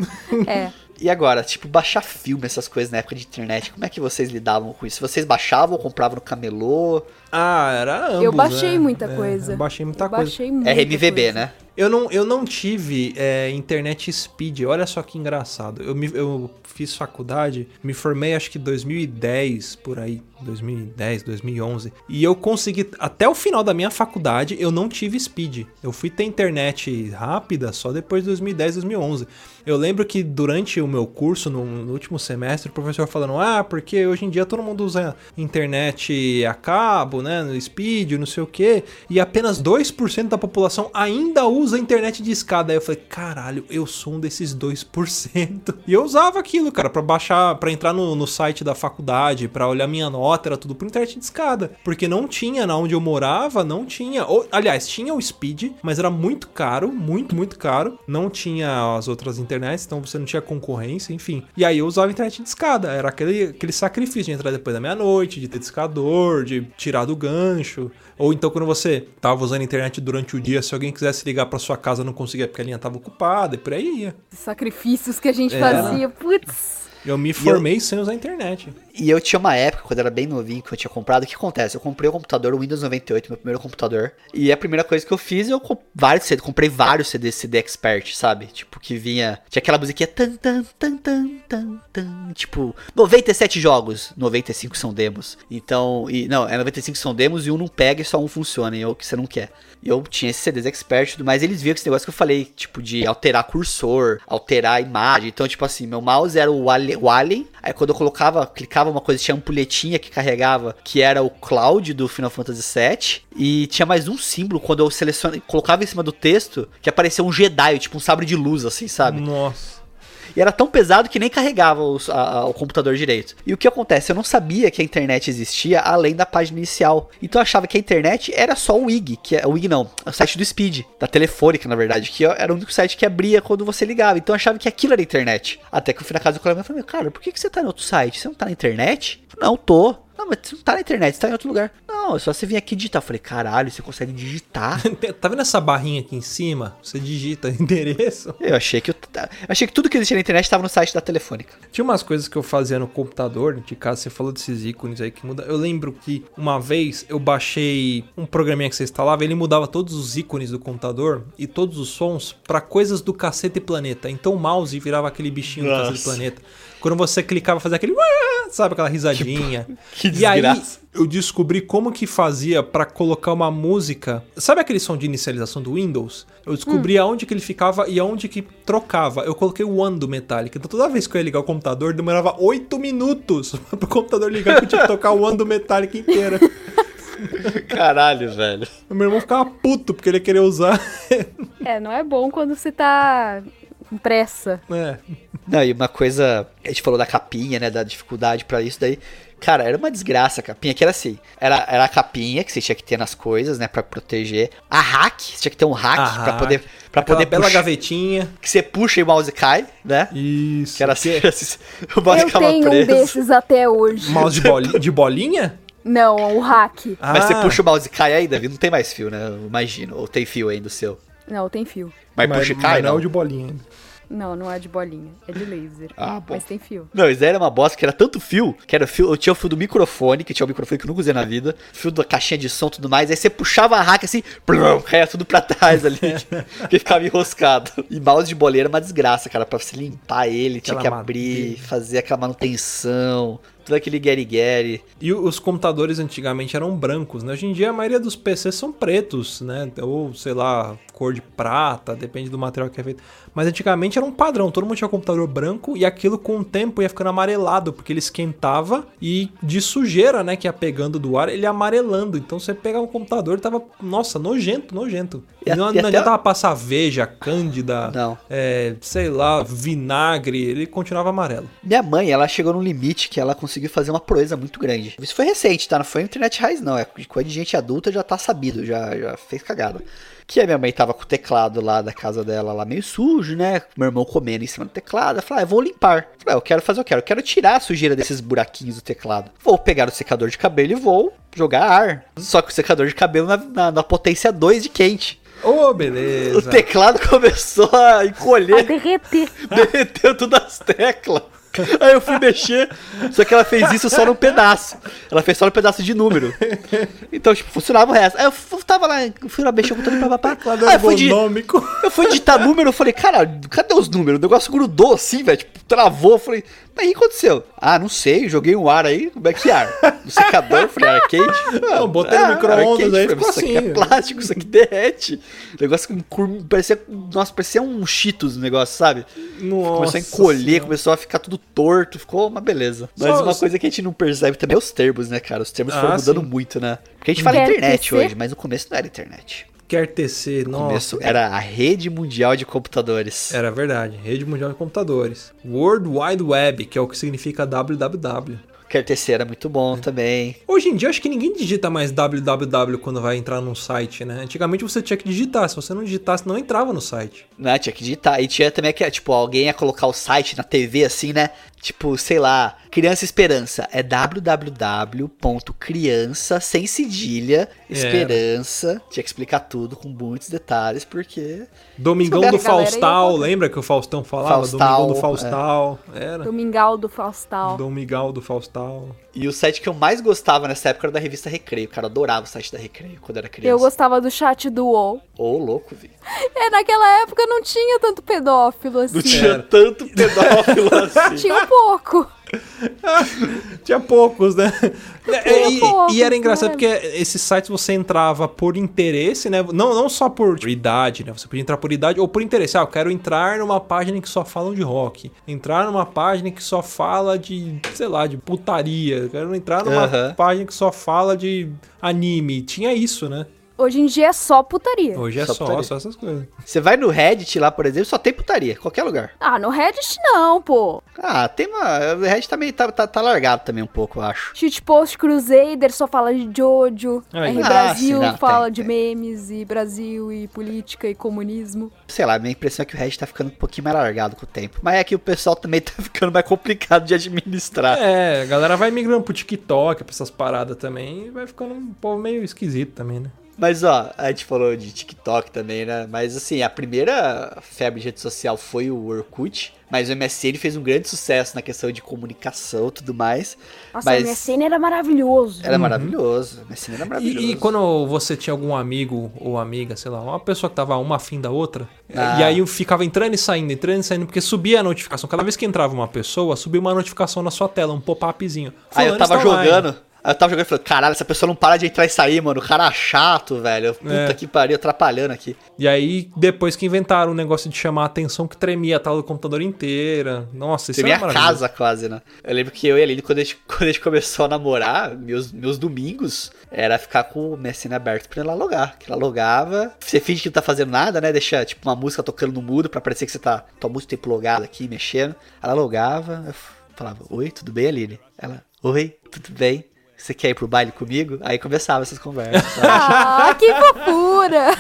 É. E agora, tipo, baixar filme, essas coisas na época de internet, como é que vocês lidavam com isso? Vocês baixavam ou compravam no camelô? Ah, era ambos, Eu baixei né? muita É, coisa. eu baixei muita Eu coisa. baixei muita RMVB, coisa. né? Eu não, eu não tive é, internet speed, olha só que engraçado. Eu, me- eu fiz faculdade, me formei acho que 2010, por aí, 2010, 2011. E eu consegui, até o final da minha faculdade, eu não tive speed. Eu fui ter internet rápida só depois de 2010, 2011. Eu lembro que durante o meu curso, no, no último semestre, o professor falando, ah, porque hoje em dia todo mundo usa internet a cabo, né, no speed, não sei o quê, e apenas 2% da população ainda usa internet de escada. Aí eu falei, caralho, eu sou um desses 2%. E eu usava aquilo, cara, pra baixar, pra entrar no, no site da faculdade, pra olhar minha nota, era tudo por internet de escada. Porque não tinha, na onde eu morava, não tinha. Ou, aliás, tinha o speed, mas era muito caro, muito, muito caro. Não tinha as outras internets, então você não tinha concorrência, enfim. E aí eu usava internet de escada. Era aquele, aquele sacrifício de entrar depois da meia-noite, de ter discador, de tirar do gancho. Ou então quando você tava usando a internet durante o dia, se alguém quisesse ligar pra sua casa não conseguia porque a linha tava ocupada e por aí ia. Sacrifícios que a gente É. fazia. Putz. Eu me formei sem usar a internet. E eu tinha uma época, quando eu era bem novinho, que eu tinha comprado, o que acontece? Eu comprei o computador, o Windows 98, meu primeiro computador. E a primeira coisa que eu fiz, eu comp- vários CD, comprei vários CDs CD Expert, sabe? Tipo, que vinha. Tinha aquela musiquinha. Tan, tan, tan, tan, tan, tan, tipo, 97 jogos, 95 são demos. Então, e não, é 95 são demos e um não pega e só um funciona, e é o que você não quer. E eu tinha esses CDs Expert e tudo mais, eles viam esse negócio que eu falei, tipo, de alterar cursor, alterar a imagem. Então, tipo assim, meu mouse era o Alien, o Alien aí quando eu colocava, clicava uma coisa, tinha uma ampulhetinha que carregava, que era o Cloud do Final Fantasy VII, e tinha mais um símbolo, quando eu selecionava, colocava em cima do texto, que aparecia um Jedi, tipo um sabre de luz, assim, sabe? Nossa. E era tão pesado que nem carregava os- a- a- o computador direito. E o que acontece? Eu não sabia que a internet existia além da página inicial. Então eu achava que a internet era só o WIG, que é o WIG não, é o site do Speed, da telefônica, na verdade, que era o único site que abria quando você ligava. Então eu achava que aquilo era internet. Até que eu fui na casa do colega e falei, cara, por que, que você tá em outro site? Você não tá na internet? Não, tô. Não, mas você não tá na internet, você tá em outro lugar. Não, é só você vir aqui digitar. Eu falei, caralho, você consegue digitar? Tá vendo essa barrinha aqui em cima? Você digita endereço. Eu achei que eu, achei que tudo que existia na internet estava no site da telefônica. Tinha umas coisas que eu fazia no computador, de casa você falou desses ícones aí que muda. Eu lembro que uma vez eu baixei um programinha que você instalava, ele mudava todos os ícones do computador e todos os sons pra coisas do Cacete Planeta. Então o mouse virava aquele bichinho do Cacete Nossa. Planeta. Quando você clicava, fazia aquele. Sabe aquela risadinha? que e aí desgraça. eu descobri como que fazia pra colocar uma música. Sabe aquele som de inicialização do Windows? Eu descobri aonde que ele ficava e aonde que trocava. Eu coloquei o One do Metallica. Então toda vez que eu ia ligar o computador, demorava 8 minutos pro computador ligar que eu tinha que tocar o One do Metallica inteira. Caralho, velho. O meu irmão ficava puto porque ele queria usar. É, não é bom quando você tá com pressa. é. Não, e uma coisa, a gente falou da capinha, né, da dificuldade pra isso daí. Cara, era uma desgraça a capinha, que era assim, era, era a capinha que você tinha que ter nas coisas, né, pra proteger. A hack, você tinha que ter um hack A pra hack, poder para Aquela poder bela puxar, gavetinha. que você puxa e o mouse cai, né? Isso. Que era assim, assim, o mouse Eu tenho um preso. desses até hoje. Mouse de, boli- de bolinha? Não, o hack. Mas você Ah, puxa o mouse e cai aí, Davi, não tem mais fio, né? Eu imagino, ou tem fio ainda o seu. Não, tem fio. Mas, puxa e cai, mas não é não. de bolinha. Não, não é de bolinha. É de laser. Ah, bom. Mas tem fio. Não, isso era uma bosta que era tanto fio, que era fio, eu tinha o fio do microfone, que tinha o microfone que eu nunca usei na vida, fio da caixinha de som e tudo mais, aí você puxava a rack assim, plum, caía tudo pra trás ali, que ficava enroscado. E mouse de boleira é uma desgraça, cara, pra você limpar ele, tinha Aquela que abrir, madeira. fazer aquela manutenção. Todo aquele guerre-guerre. E os computadores antigamente eram brancos, né? Hoje em dia a maioria dos PCs são pretos, né? Ou, sei lá, cor de prata, depende do material que é feito. Mas antigamente era um padrão, todo mundo tinha computador branco e aquilo com o tempo ia ficando amarelado, porque ele esquentava e de sujeira, né, que ia pegando do ar, ele ia amarelando. Então você pegava um computador e tava, nossa, nojento, nojento. E não, não até- adiantava passar veja, cândida, Não. é, sei lá, vinagre, ele continuava amarelo. Minha mãe, ela chegou num limite que ela conseguiu fazer uma proeza muito grande. Isso foi recente, tá? Não foi internet raiz, não. É coisa de gente adulta já tá sabido, já, já fez cagada. Que a minha mãe tava com o teclado lá da casa dela, lá meio sujo, né? Meu irmão comendo em cima do teclado. Ela falou, ah, eu vou limpar. Eu falei, ah, eu quero fazer o que eu quero. Eu quero tirar a sujeira desses buraquinhos do teclado. Vou pegar o secador de cabelo e vou jogar ar. Só que o secador de cabelo na, na- na potência 2 de quente. Ô, O beleza. teclado começou a encolher. Derreter. derreteu todas as teclas. Aí eu fui mexer, só que ela fez isso só num pedaço. Ela fez só no pedaço de número. Então, tipo, funcionava o resto. Aí eu tava lá, fui lá mexer o computador pra papá. Aí eu fui, Ergonômico. eu fui digitar número, eu falei, caralho, cadê os números? O negócio grudou assim, velho, tipo, travou. Eu falei, mas o que aconteceu? Ah, não sei, joguei um ar aí, como é que ar? No secador, falei, ar quente? Não, botei no ar micro-ondas, aí ficou Isso aqui é assim. plástico, isso aqui derrete. O negócio com parecia, nossa, parecia um cheetos o negócio, sabe? Nossa começou a encolher, Senhora. começou a ficar tudo torto, ficou uma beleza. Mas Só- uma coisa que a gente não percebe também é os termos, né, cara? Os termos foram Ah, mudando sim. muito, né? Porque a gente fala Quer internet hoje, mas no começo não era internet. Quer tecer, No nossa. começo era a rede mundial de computadores. Era verdade. Rede Mundial de Computadores. World Wide Web, que é o que significa www. Quer tecer era muito bom também. Hoje em dia, acho que ninguém digita mais www quando vai entrar num site, né? Antigamente você tinha que digitar. Se você não digitasse, não entrava no site. Né, tinha que digitar. E tinha também que, tipo, alguém ia colocar o site na TV assim, né? Tipo, sei lá, Criança Esperança. É www.criança, sem cedilha, esperança. Tinha que explicar tudo com muitos detalhes, porque... Domingão do Faustal, lembra que o Faustão falava? Faustal, Domingão do Faustal. Era. Domingal do Faustal. Domingal do Faustal. E o site que eu mais gostava nessa época era da revista Recreio. Cara, eu adorava o site da Recreio quando era criança. Eu gostava do chat do UOL. Ô, louco, vi. É, naquela época não tinha tanto pedófilo assim. Não tinha tanto pedófilo assim. Tinha um pouco. Tinha poucos, né? Tinha e, poucos, e era engraçado né? porque esses sites você entrava por interesse, né? Não, não só por idade, né? Você podia entrar por idade ou por interesse. Ah, eu quero entrar numa página que só falam de rock. Entrar numa página que só fala de, sei lá, de putaria. Eu quero entrar numa página que só fala de anime. Tinha isso, né? Hoje em dia é só putaria. Hoje é Só só, só essas coisas. Você vai no Reddit lá, por exemplo, só tem putaria, qualquer lugar. Ah, no Reddit não, pô. Ah, tem uma. O Reddit também tá, tá, tá largado também um pouco, eu acho. Shitpost Crusader só fala de Jojo. Aí. R Ah, Brasil sim, não, fala tem, de tem. memes e Brasil e política e comunismo. Sei lá, minha impressão é que o Reddit tá ficando um pouquinho mais largado com o tempo. Mas é que o pessoal também tá ficando mais complicado de administrar. É, a galera vai migrando pro TikTok, pra essas paradas também, e vai ficando um povo meio esquisito também, né? Mas ó, a gente falou de TikTok também, né? Mas assim, a primeira febre de rede social foi o Orkut. Mas o MSN fez um grande sucesso na questão de comunicação e tudo mais. Nossa, mas o MSN era maravilhoso. era maravilhoso. O MSN era maravilhoso. E, e quando você tinha algum amigo ou amiga, sei lá, uma pessoa que tava uma afim da outra, Ah. e aí ficava entrando e saindo, entrando e saindo, porque subia a notificação. Cada vez que entrava uma pessoa, subia uma notificação na sua tela, um pop-upzinho. Aí eu tava está online. Aí eu tava jogando e falei, caralho, essa pessoa não para de entrar e sair, mano. O cara é chato, velho. Puta É. que pariu, atrapalhando aqui. E aí, depois que inventaram o negócio de chamar a atenção que tremia a tela do computador inteira. Nossa, isso era maravilhoso. casa quase, né? Eu lembro que eu e a Aline, quando a gente, quando a gente começou a namorar, meus, meus domingos era ficar com o MSN aberto pra ela logar. Que ela logava. Você finge que não tá fazendo nada, né? Deixa, tipo, uma música tocando no mudo pra parecer que você tá, tá muito tempo logado aqui, mexendo. Ela logava, eu falava, oi, tudo bem, Aline? Ela, oi, tudo bem? Você quer ir pro baile comigo? Aí começava essas conversas. Ah, que fofura!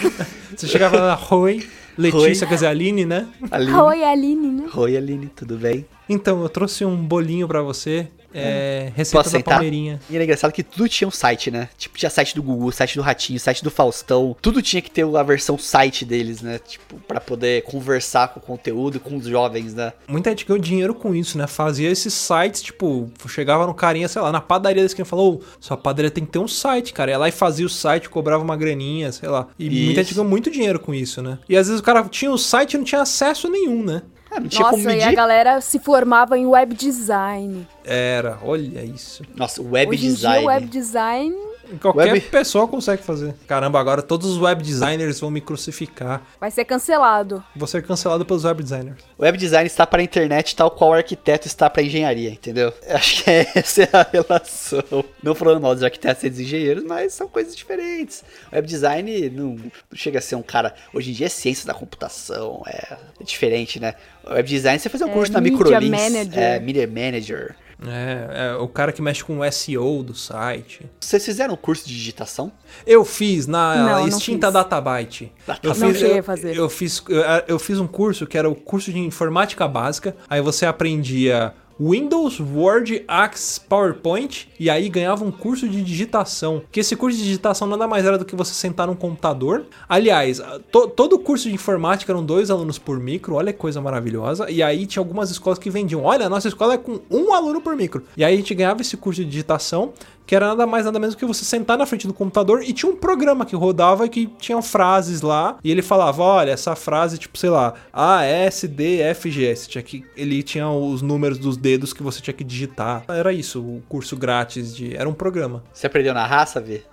Você chegava lá, oi, Letícia, Oi. quer dizer, Aline, né? Aline, Oi, Aline, né? oi, Aline, tudo bem? Então, eu trouxe um bolinho pra você. É, receita da? Palmeirinha. E era engraçado que tudo tinha um site, né? Tipo, tinha site do Google, site do Ratinho, site do Faustão. Tudo tinha que ter a versão site deles, né? Tipo, pra poder conversar com o conteúdo, com os jovens, né? Muita gente ganhou dinheiro com isso, né? Fazia esses sites, tipo, chegava no carinha, sei lá, na padaria da esquina e falou: "Ô, sua padaria tem que ter um site, cara. Ia lá e fazia o site, cobrava uma graninha, sei lá. E muita gente Isso. ganhou muito dinheiro com isso, né? E às vezes o cara tinha o site e não tinha acesso nenhum, né? Ah, não tinha como Nossa, e a medir. galera se formava em web design. Era, olha isso. Nossa, web Hoje em design. dia, web design... Qualquer Web- pessoa consegue fazer. Caramba, agora todos os web designers vão me crucificar. vai ser cancelado. Vou ser cancelado pelos web designers. Web design está para a internet tal qual o arquiteto está para a engenharia, entendeu? Acho que essa é a relação. Não falando mal dos arquitetos e dos engenheiros, mas são coisas diferentes. Web design não, não chega a ser um cara. Hoje em dia é ciência da computação, é, é diferente, né? Web design você faz um É, curso na Microlinks. manager. É, Media Manager. É, é o cara que mexe com o SEO do site. Vocês fizeram um curso de digitação? Eu fiz na Não, não extinta fiz. Databyte. Eu Não fiz, eu, fazer. Eu fiz, eu, eu fiz um curso que era o curso de informática básica. Aí você aprendia Windows, Word, Access, PowerPoint e aí ganhava um curso de digitação. Que esse curso de digitação nada mais era do que você sentar num computador. Aliás, to- todo curso de informática eram dois alunos por micro, olha que coisa maravilhosa. E aí tinha algumas escolas que vendiam, olha, a nossa escola é com um aluno por micro. E aí a gente ganhava esse curso de digitação que era nada mais nada menos que você sentar na frente do computador e tinha um programa que rodava e que tinha frases lá e ele falava, olha, essa frase, tipo, sei lá, A, S, D, F, G, você tinha que, ele tinha os números dos dedos que você tinha que digitar. Era isso, o curso grátis de, era um programa. Você aprendeu na raça, Vê?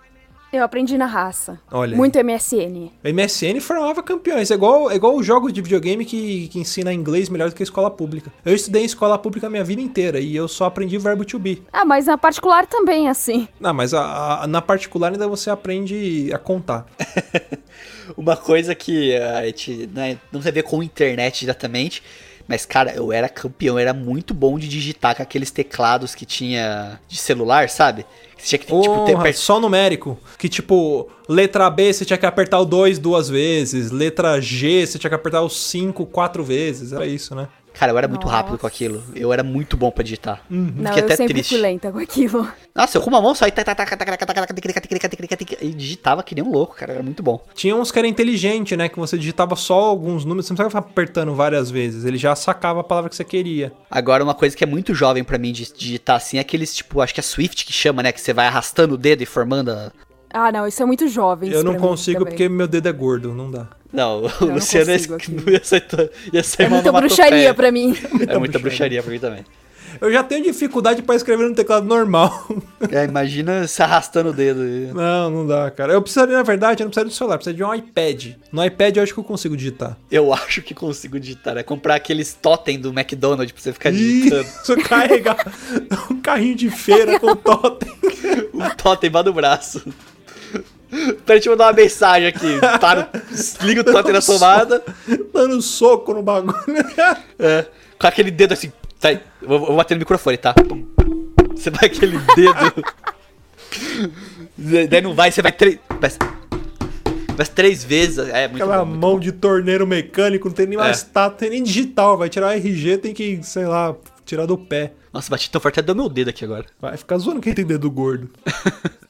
Eu aprendi na raça. Olha aí. Muito MSN. O MSN formava campeões, é igual, é igual os jogos de videogame que, que ensina inglês melhor do que a escola pública. Eu estudei em escola pública a minha vida inteira e eu só aprendi verbo to be. Ah, mas na particular também, assim. Não, mas a- a- na particular ainda você aprende a contar. Uma coisa que a gente né, não tem a ver com internet diretamente, mas cara, eu era campeão, eu era muito bom de digitar com aqueles teclados que tinha de celular, sabe? Você tinha que tipo, ter Porra, per- só numérico. Que tipo, letra B você tinha que apertar o 2 duas vezes, letra G você tinha que apertar o 5 quatro vezes. Era isso, né? Cara, eu era muito Nossa. rápido com aquilo. Eu era muito bom pra digitar. Não, Fiquei eu até sempre triste. fui lenta com aquilo. Nossa, eu com uma mão só e e digitava que nem um louco, cara. Era muito bom. Tinha uns que era inteligente, né? Que você digitava só alguns números, você não precisava ficar apertando várias vezes. Ele já sacava a palavra que você queria. Agora, uma coisa que é muito jovem pra mim de digitar assim é aqueles, tipo, acho que é Swift que chama, né? Que você vai arrastando o dedo e formando a. Ah, não, isso é muito jovem. Eu não consigo porque meu dedo é gordo, não dá. Não, o não Luciano ia, consigo aqui. ia sair, ia sair É muita bruxaria pra mim. É muita bruxaria pra mim também. Eu já tenho dificuldade pra escrever no teclado normal. É, imagina se arrastando o dedo. aí. Não, não dá, cara. Eu precisaria, na verdade, eu não precisaria do celular, eu precisaria de um iPad. No iPad eu acho que eu consigo digitar. Eu acho que consigo digitar. É comprar aqueles totem do McDonald's pra você ficar digitando. Isso, carregar um carrinho de feira com totem. Um totem embaixo do braço. Peraí, deixa eu mandar uma mensagem aqui. Para, liga o totem na tomada. Dando soco no bagulho. É, com aquele dedo assim. Tá, vou, vou bater no microfone, tá? Você vai aquele dedo. Daí não vai, você vai três. Vai três vezes. É muito Aquela bom, muito mão de torneiro mecânico, não tem nem mais É. tato, tem nem digital. Vai tirar o RG, tem que, sei lá, tirar do pé. Nossa, bati tão forte até deu meu dedo aqui agora. Vai ficar zoando quem tem dedo gordo.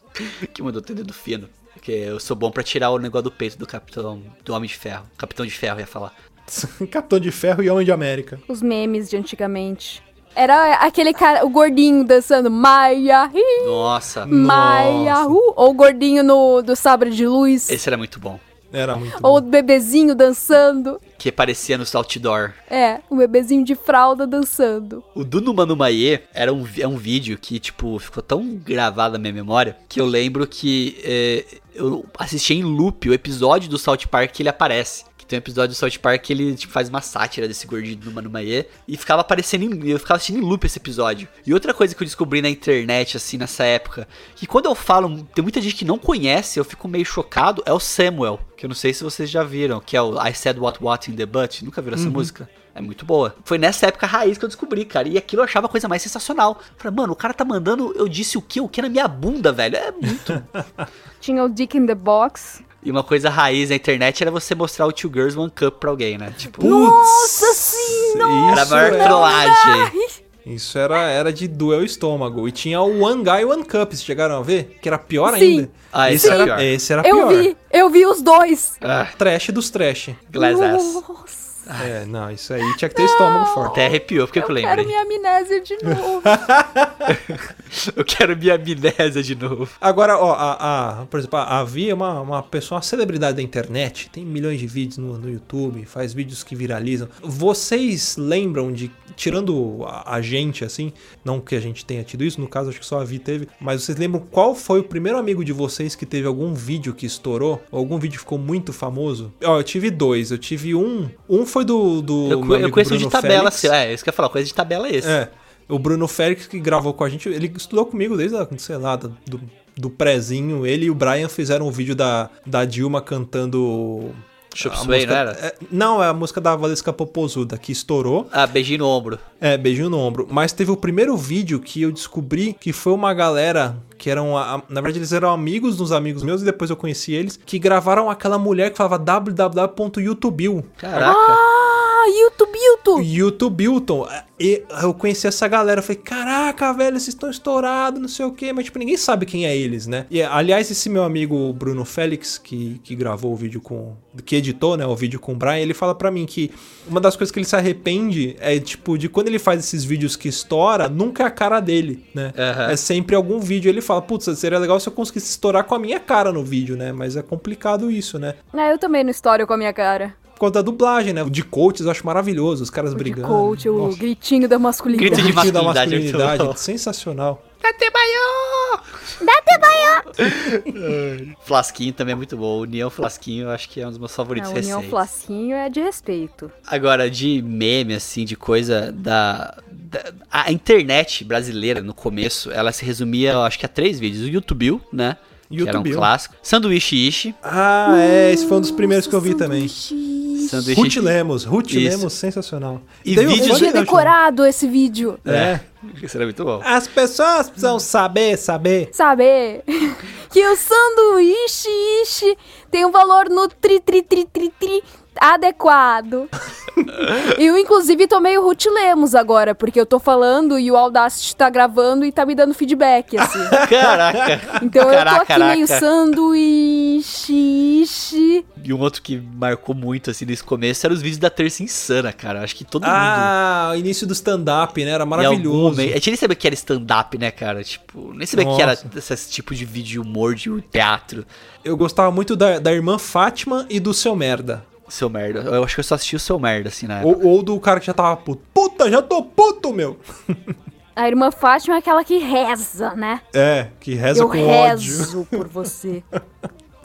Que mandou ter dedo fino. Porque eu sou bom pra tirar o negócio do peito do capitão. Do Homem de Ferro. Capitão de Ferro, ia falar. Capitão de Ferro e Homem de América. Os memes de antigamente. Era aquele cara, o gordinho dançando Maia, hi, Nossa, Maia, hu, ou o gordinho no, do sabre de luz, esse era muito bom. Era muito ou o bebezinho dançando. Que aparecia nos outdoor. É, o bebezinho de fralda dançando. O do Numanumaê era um, é um vídeo que, tipo, ficou tão gravado na minha memória que eu lembro que é, eu assisti em loop o episódio do South Park que ele aparece. Que tem um episódio do South Park que ele tipo, faz uma sátira desse gordinho do Numanumaê e ficava aparecendo em, eu ficava assistindo em loop esse episódio. E outra coisa que eu descobri na internet, assim, nessa época, que quando eu falo, tem muita gente que não conhece, eu fico meio chocado, é o Samuel. Que eu não sei se vocês já viram, que é o I Said What What in the Butt. Nunca viram essa música? É muito boa. Foi nessa época raiz que eu descobri, cara. E aquilo eu achava a coisa mais sensacional. Falei, mano, o cara tá mandando eu disse o quê? O que na minha bunda, velho? É muito. Tinha o Dick in the Box. E uma coisa raiz na internet era você mostrar o Two Girls One Cup pra alguém, né? Tipo, Nossa senhora! era a maior era- trollagem. Isso era, era de doer o estômago. E tinha o One Guy One Cup, vocês chegaram a ver? Que era pior Sim. ainda. Ah, esse, esse era era, pior. esse era Eu pior. vi, eu vi os dois. Ah, Trash dos trash. glass ass. Nossa. É, não, isso aí tinha que ter estômago forte. Até arrepiou, porque que eu Eu quero minha amnésia de novo. Eu quero minha amnésia de novo. Agora, ó, a, a- por exemplo, a Vi é uma, uma pessoa, uma celebridade da internet, tem milhões de vídeos no, no YouTube, faz vídeos que viralizam. Vocês lembram de, tirando a, a gente, assim, não que a gente tenha tido isso, no caso acho que só a Vi teve, mas vocês lembram qual foi o primeiro amigo de vocês que teve algum vídeo que estourou? Ou algum vídeo ficou muito famoso? Ó, eu tive dois, eu tive um, um foi do, do Eu, eu conheço Bruno de tabela, Félix. assim, é, isso que eu ia falar, coisa de tabela é esse. É. O Bruno Félix que gravou com a gente, ele estudou comigo desde, a, sei lá, do, do prézinho. Ele e o Brian fizeram um vídeo da, da Dilma cantando. Chop Suey, música- não era? é, não, é a música da Valesca Popozuda, que estourou. Ah, beijinho no ombro. É, beijinho no ombro. Mas teve o primeiro vídeo que eu descobri que foi uma galera que eram. a- a- Na verdade, eles eram amigos dos amigos meus e depois eu conheci eles, que gravaram aquela mulher que falava www.youtube. Caraca. Ah, YouTube, YouTube. YouTube Hilton. E eu conheci essa galera. Eu falei, caraca, velho, vocês estão estourados, não sei o quê. Mas, tipo, ninguém sabe quem é eles, né? E, aliás, esse meu amigo Bruno Félix, que, que gravou o vídeo com... Que editou, né, o vídeo com o Brian, ele fala pra mim que uma das coisas que ele se arrepende é, tipo, de quando ele faz esses vídeos que estoura, nunca é a cara dele, né? Aham. É sempre algum vídeo. Ele fala, putz, seria legal se eu conseguisse estourar com a minha cara no vídeo, né? Mas é complicado isso, né? É, eu também não história com a minha cara. Por causa da dublagem, né? O de coaches eu acho maravilhoso, os caras O de brigando. coach, o Nossa. gritinho da masculinidade. Grito de Grito da masculinidade, é muito masculinidade, bom. sensacional. Flasquinho também é muito bom. União Flasquinho eu acho que é um dos meus favoritos A União recentes. Flasquinho é de respeito. Agora, de meme, assim, de coisa da- A internet brasileira, no começo, ela se resumia, eu acho que a três vídeos. O YouTube, né? Que era um YouTube. clássico. Sanduíche Ishi. Ah, é, esse foi um dos primeiros que eu vi também. Sanduíche Ruth Lemos, Ruth Isso. Lemos, sensacional. E vídeos- Eu fone, tinha decorado esse vídeo. É. Isso era muito bom. As pessoas precisam saber, saber. Saber que o sanduíche ishi tem um valor no tri, tri, tri, tri, tri adequado. eu, inclusive, tô meio Ruth Lemos agora, porque eu tô falando e o Audacity tá gravando e tá me dando feedback, assim. Caraca. Então eu tô Caraca, aqui meio caraca. sanduíche ishi. E um outro que marcou muito, assim, nesse começo, eram os vídeos da Terça Insana, cara. Acho que todo mundo... Ah, o início do stand-up, né? Era algum maravilhoso. momento- A gente nem sabia que era stand-up, né, cara? Tipo, nem sabia que era Nossa. esse tipo de vídeo de humor, de teatro. Eu gostava muito da, da irmã Fátima e do seu merda. Seu merda. Eu acho que eu só assisti o seu merda, assim, na época. Ou, ou do cara que já tava puto. Puta, já tô puto, meu. A irmã Fátima é aquela que reza, né? É, que reza eu com ódio. rezo por você.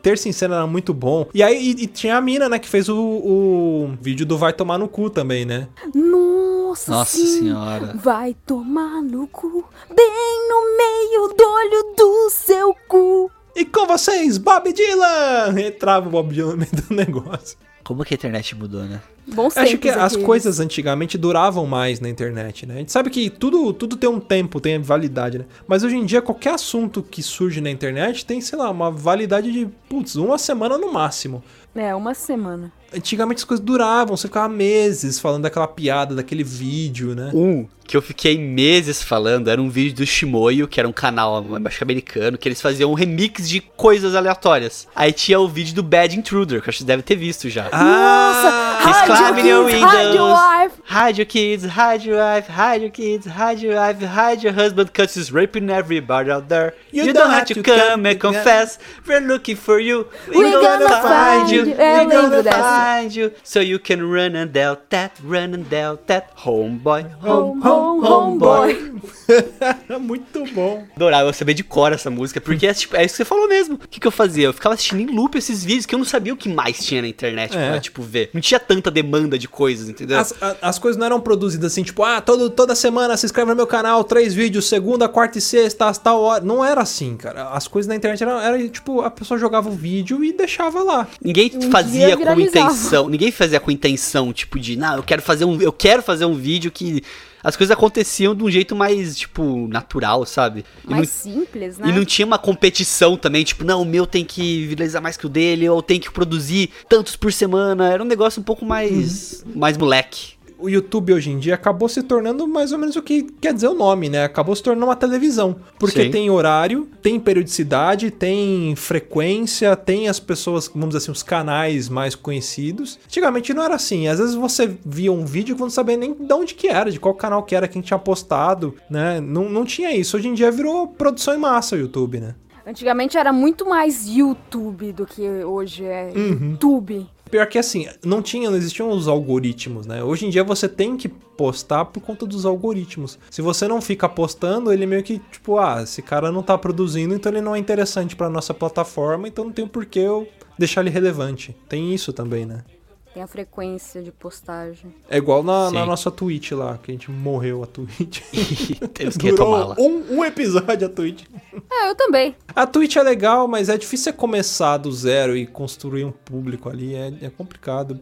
Terça em cena era muito bom. E aí e, e tinha a mina, né, que fez o, o vídeo do Vai Tomar no Cu também, né? Nossa, Nossa sim. senhora. Vai tomar no cu, bem no meio do olho do seu cu. E com vocês, Bob Dylan! Entrava o Bob Dylan no meio do negócio. Como que a internet mudou, né? Bons Acho que as aqueles. coisas antigamente duravam mais na internet, né? A gente sabe que tudo, tudo tem um tempo, tem validade, né? Mas hoje em dia, qualquer assunto que surge na internet tem, sei lá, uma validade de, putz, uma semana no máximo. É, uma semana. Antigamente as coisas duravam, você ficava meses falando daquela piada, daquele vídeo, né? Um que eu fiquei meses falando era um vídeo do Shimoyo, que era um canal acho que americano, que eles faziam um remix de coisas aleatórias. Aí tinha o vídeo do Bad Intruder, que acho que deve ter visto já. Ah, climbing your Kids, hide your windows. wife. Hide your kids, hide your wife, hide your kids, hide your wife, hide your husband, cause he's raping everybody out there. You, don't, have to come and confess, we're looking for you. We're gonna find you. É, eu we're gonna lembro dessa. Find you. So you can run and del that, run and del that. Homeboy, home, Home, home, homeboy. Muito bom. Adorava saber de cor essa música, porque é, tipo, é isso que você falou mesmo. O que, que eu fazia? Eu ficava assistindo em loop esses vídeos que eu não sabia o que mais tinha na internet É. pra, tipo, ver. Não tinha tanta demanda de coisas, entendeu? As, a- as coisas não eram produzidas assim, tipo, ah, todo, toda semana se inscreve no meu canal, três vídeos, segunda, quarta e sexta, às tal hora. Não era assim, cara. As coisas na internet eram, era, tipo, a pessoa jogava o vídeo e deixava lá. Ninguém fazia com intenção, ninguém fazia com intenção, tipo de, não, eu quero fazer um, eu quero fazer um vídeo que as coisas aconteciam de um jeito mais, tipo, natural, sabe? E Mais não- simples, né? E não tinha uma competição também, tipo, não, o meu tem que viralizar mais que o dele, ou tem que produzir tantos por semana. Era um negócio um pouco mais, mais moleque. O YouTube hoje em dia acabou se tornando mais ou menos o que quer dizer o nome, né? Acabou se tornando uma televisão. Porque Sim. tem horário, tem periodicidade, tem frequência, tem as pessoas, vamos dizer assim, os canais mais conhecidos. Antigamente não era assim. Às vezes você via um vídeo que você não sabia nem de onde que era, de qual canal que era, quem tinha postado, né? Não, não tinha isso. Hoje em dia virou produção em massa o YouTube, né? Antigamente era muito mais YouTube do que hoje é Uhum. YouTube. Pior que assim, não tinha, não existiam os algoritmos, né? Hoje em dia você tem que postar por conta dos algoritmos. Se você não fica postando, ele meio que, tipo, ah, esse cara não tá produzindo, então ele não é interessante pra nossa plataforma, então não tem por que eu deixar ele relevante. Tem isso também, né? Tem a frequência de postagem. É igual na, na nossa Twitch lá, que a gente morreu a Twitch. Temos que retomá-la. um, um episódio a Twitch. É, eu também. A Twitch é legal, mas é difícil você começar do zero e construir um público ali. É, é complicado.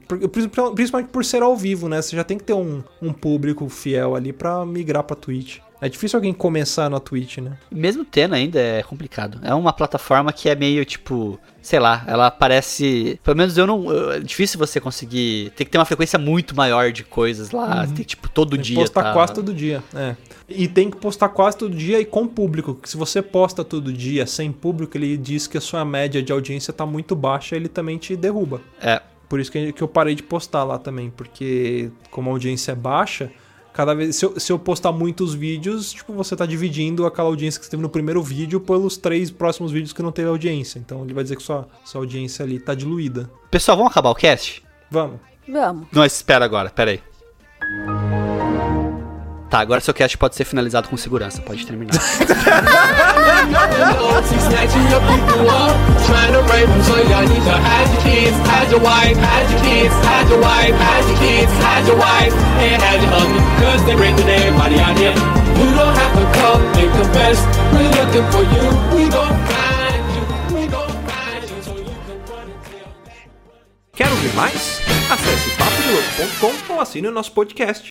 Principalmente por ser ao vivo, né? Você já tem que ter um, um público fiel ali pra migrar pra Twitch. É difícil alguém começar na Twitch, né? Mesmo tendo ainda é complicado. É uma plataforma que é meio tipo, sei lá, ela parece. Pelo menos eu não. É difícil você conseguir. Tem que ter uma frequência muito maior de coisas lá. Tem que, tipo, todo Tem dia. postar tá- quase todo dia. É. E tem que postar quase todo dia e com público. que Se você posta todo dia sem público, ele diz que a sua média de audiência tá muito baixa, ele também te derruba. É. Por isso que eu parei de postar lá também, porque como a audiência é baixa, cada vez se eu, se eu postar muitos vídeos, tipo, você tá dividindo aquela audiência que você teve no primeiro vídeo pelos três próximos vídeos que não teve audiência. Então ele vai dizer que sua, sua audiência ali tá diluída. Pessoal, vamos acabar o cast? Vamos. Vamos. Não, espera agora, pera aí. Tá, agora seu cast pode ser finalizado com segurança, pode terminar. She's snatching your people up, trying to rape them. So y'all need to hide your kids, hide your wife, hide your kids, hide your wife, hide your kids, hide your wife, and hide your husband. Cause they raping everybody out here. You don't have to come and confess. We're looking for you. We gon' find you. We gon' find you so you can run and tell. Quer ouvir mais? Acesse papodelouco.com ou assine o nosso podcast.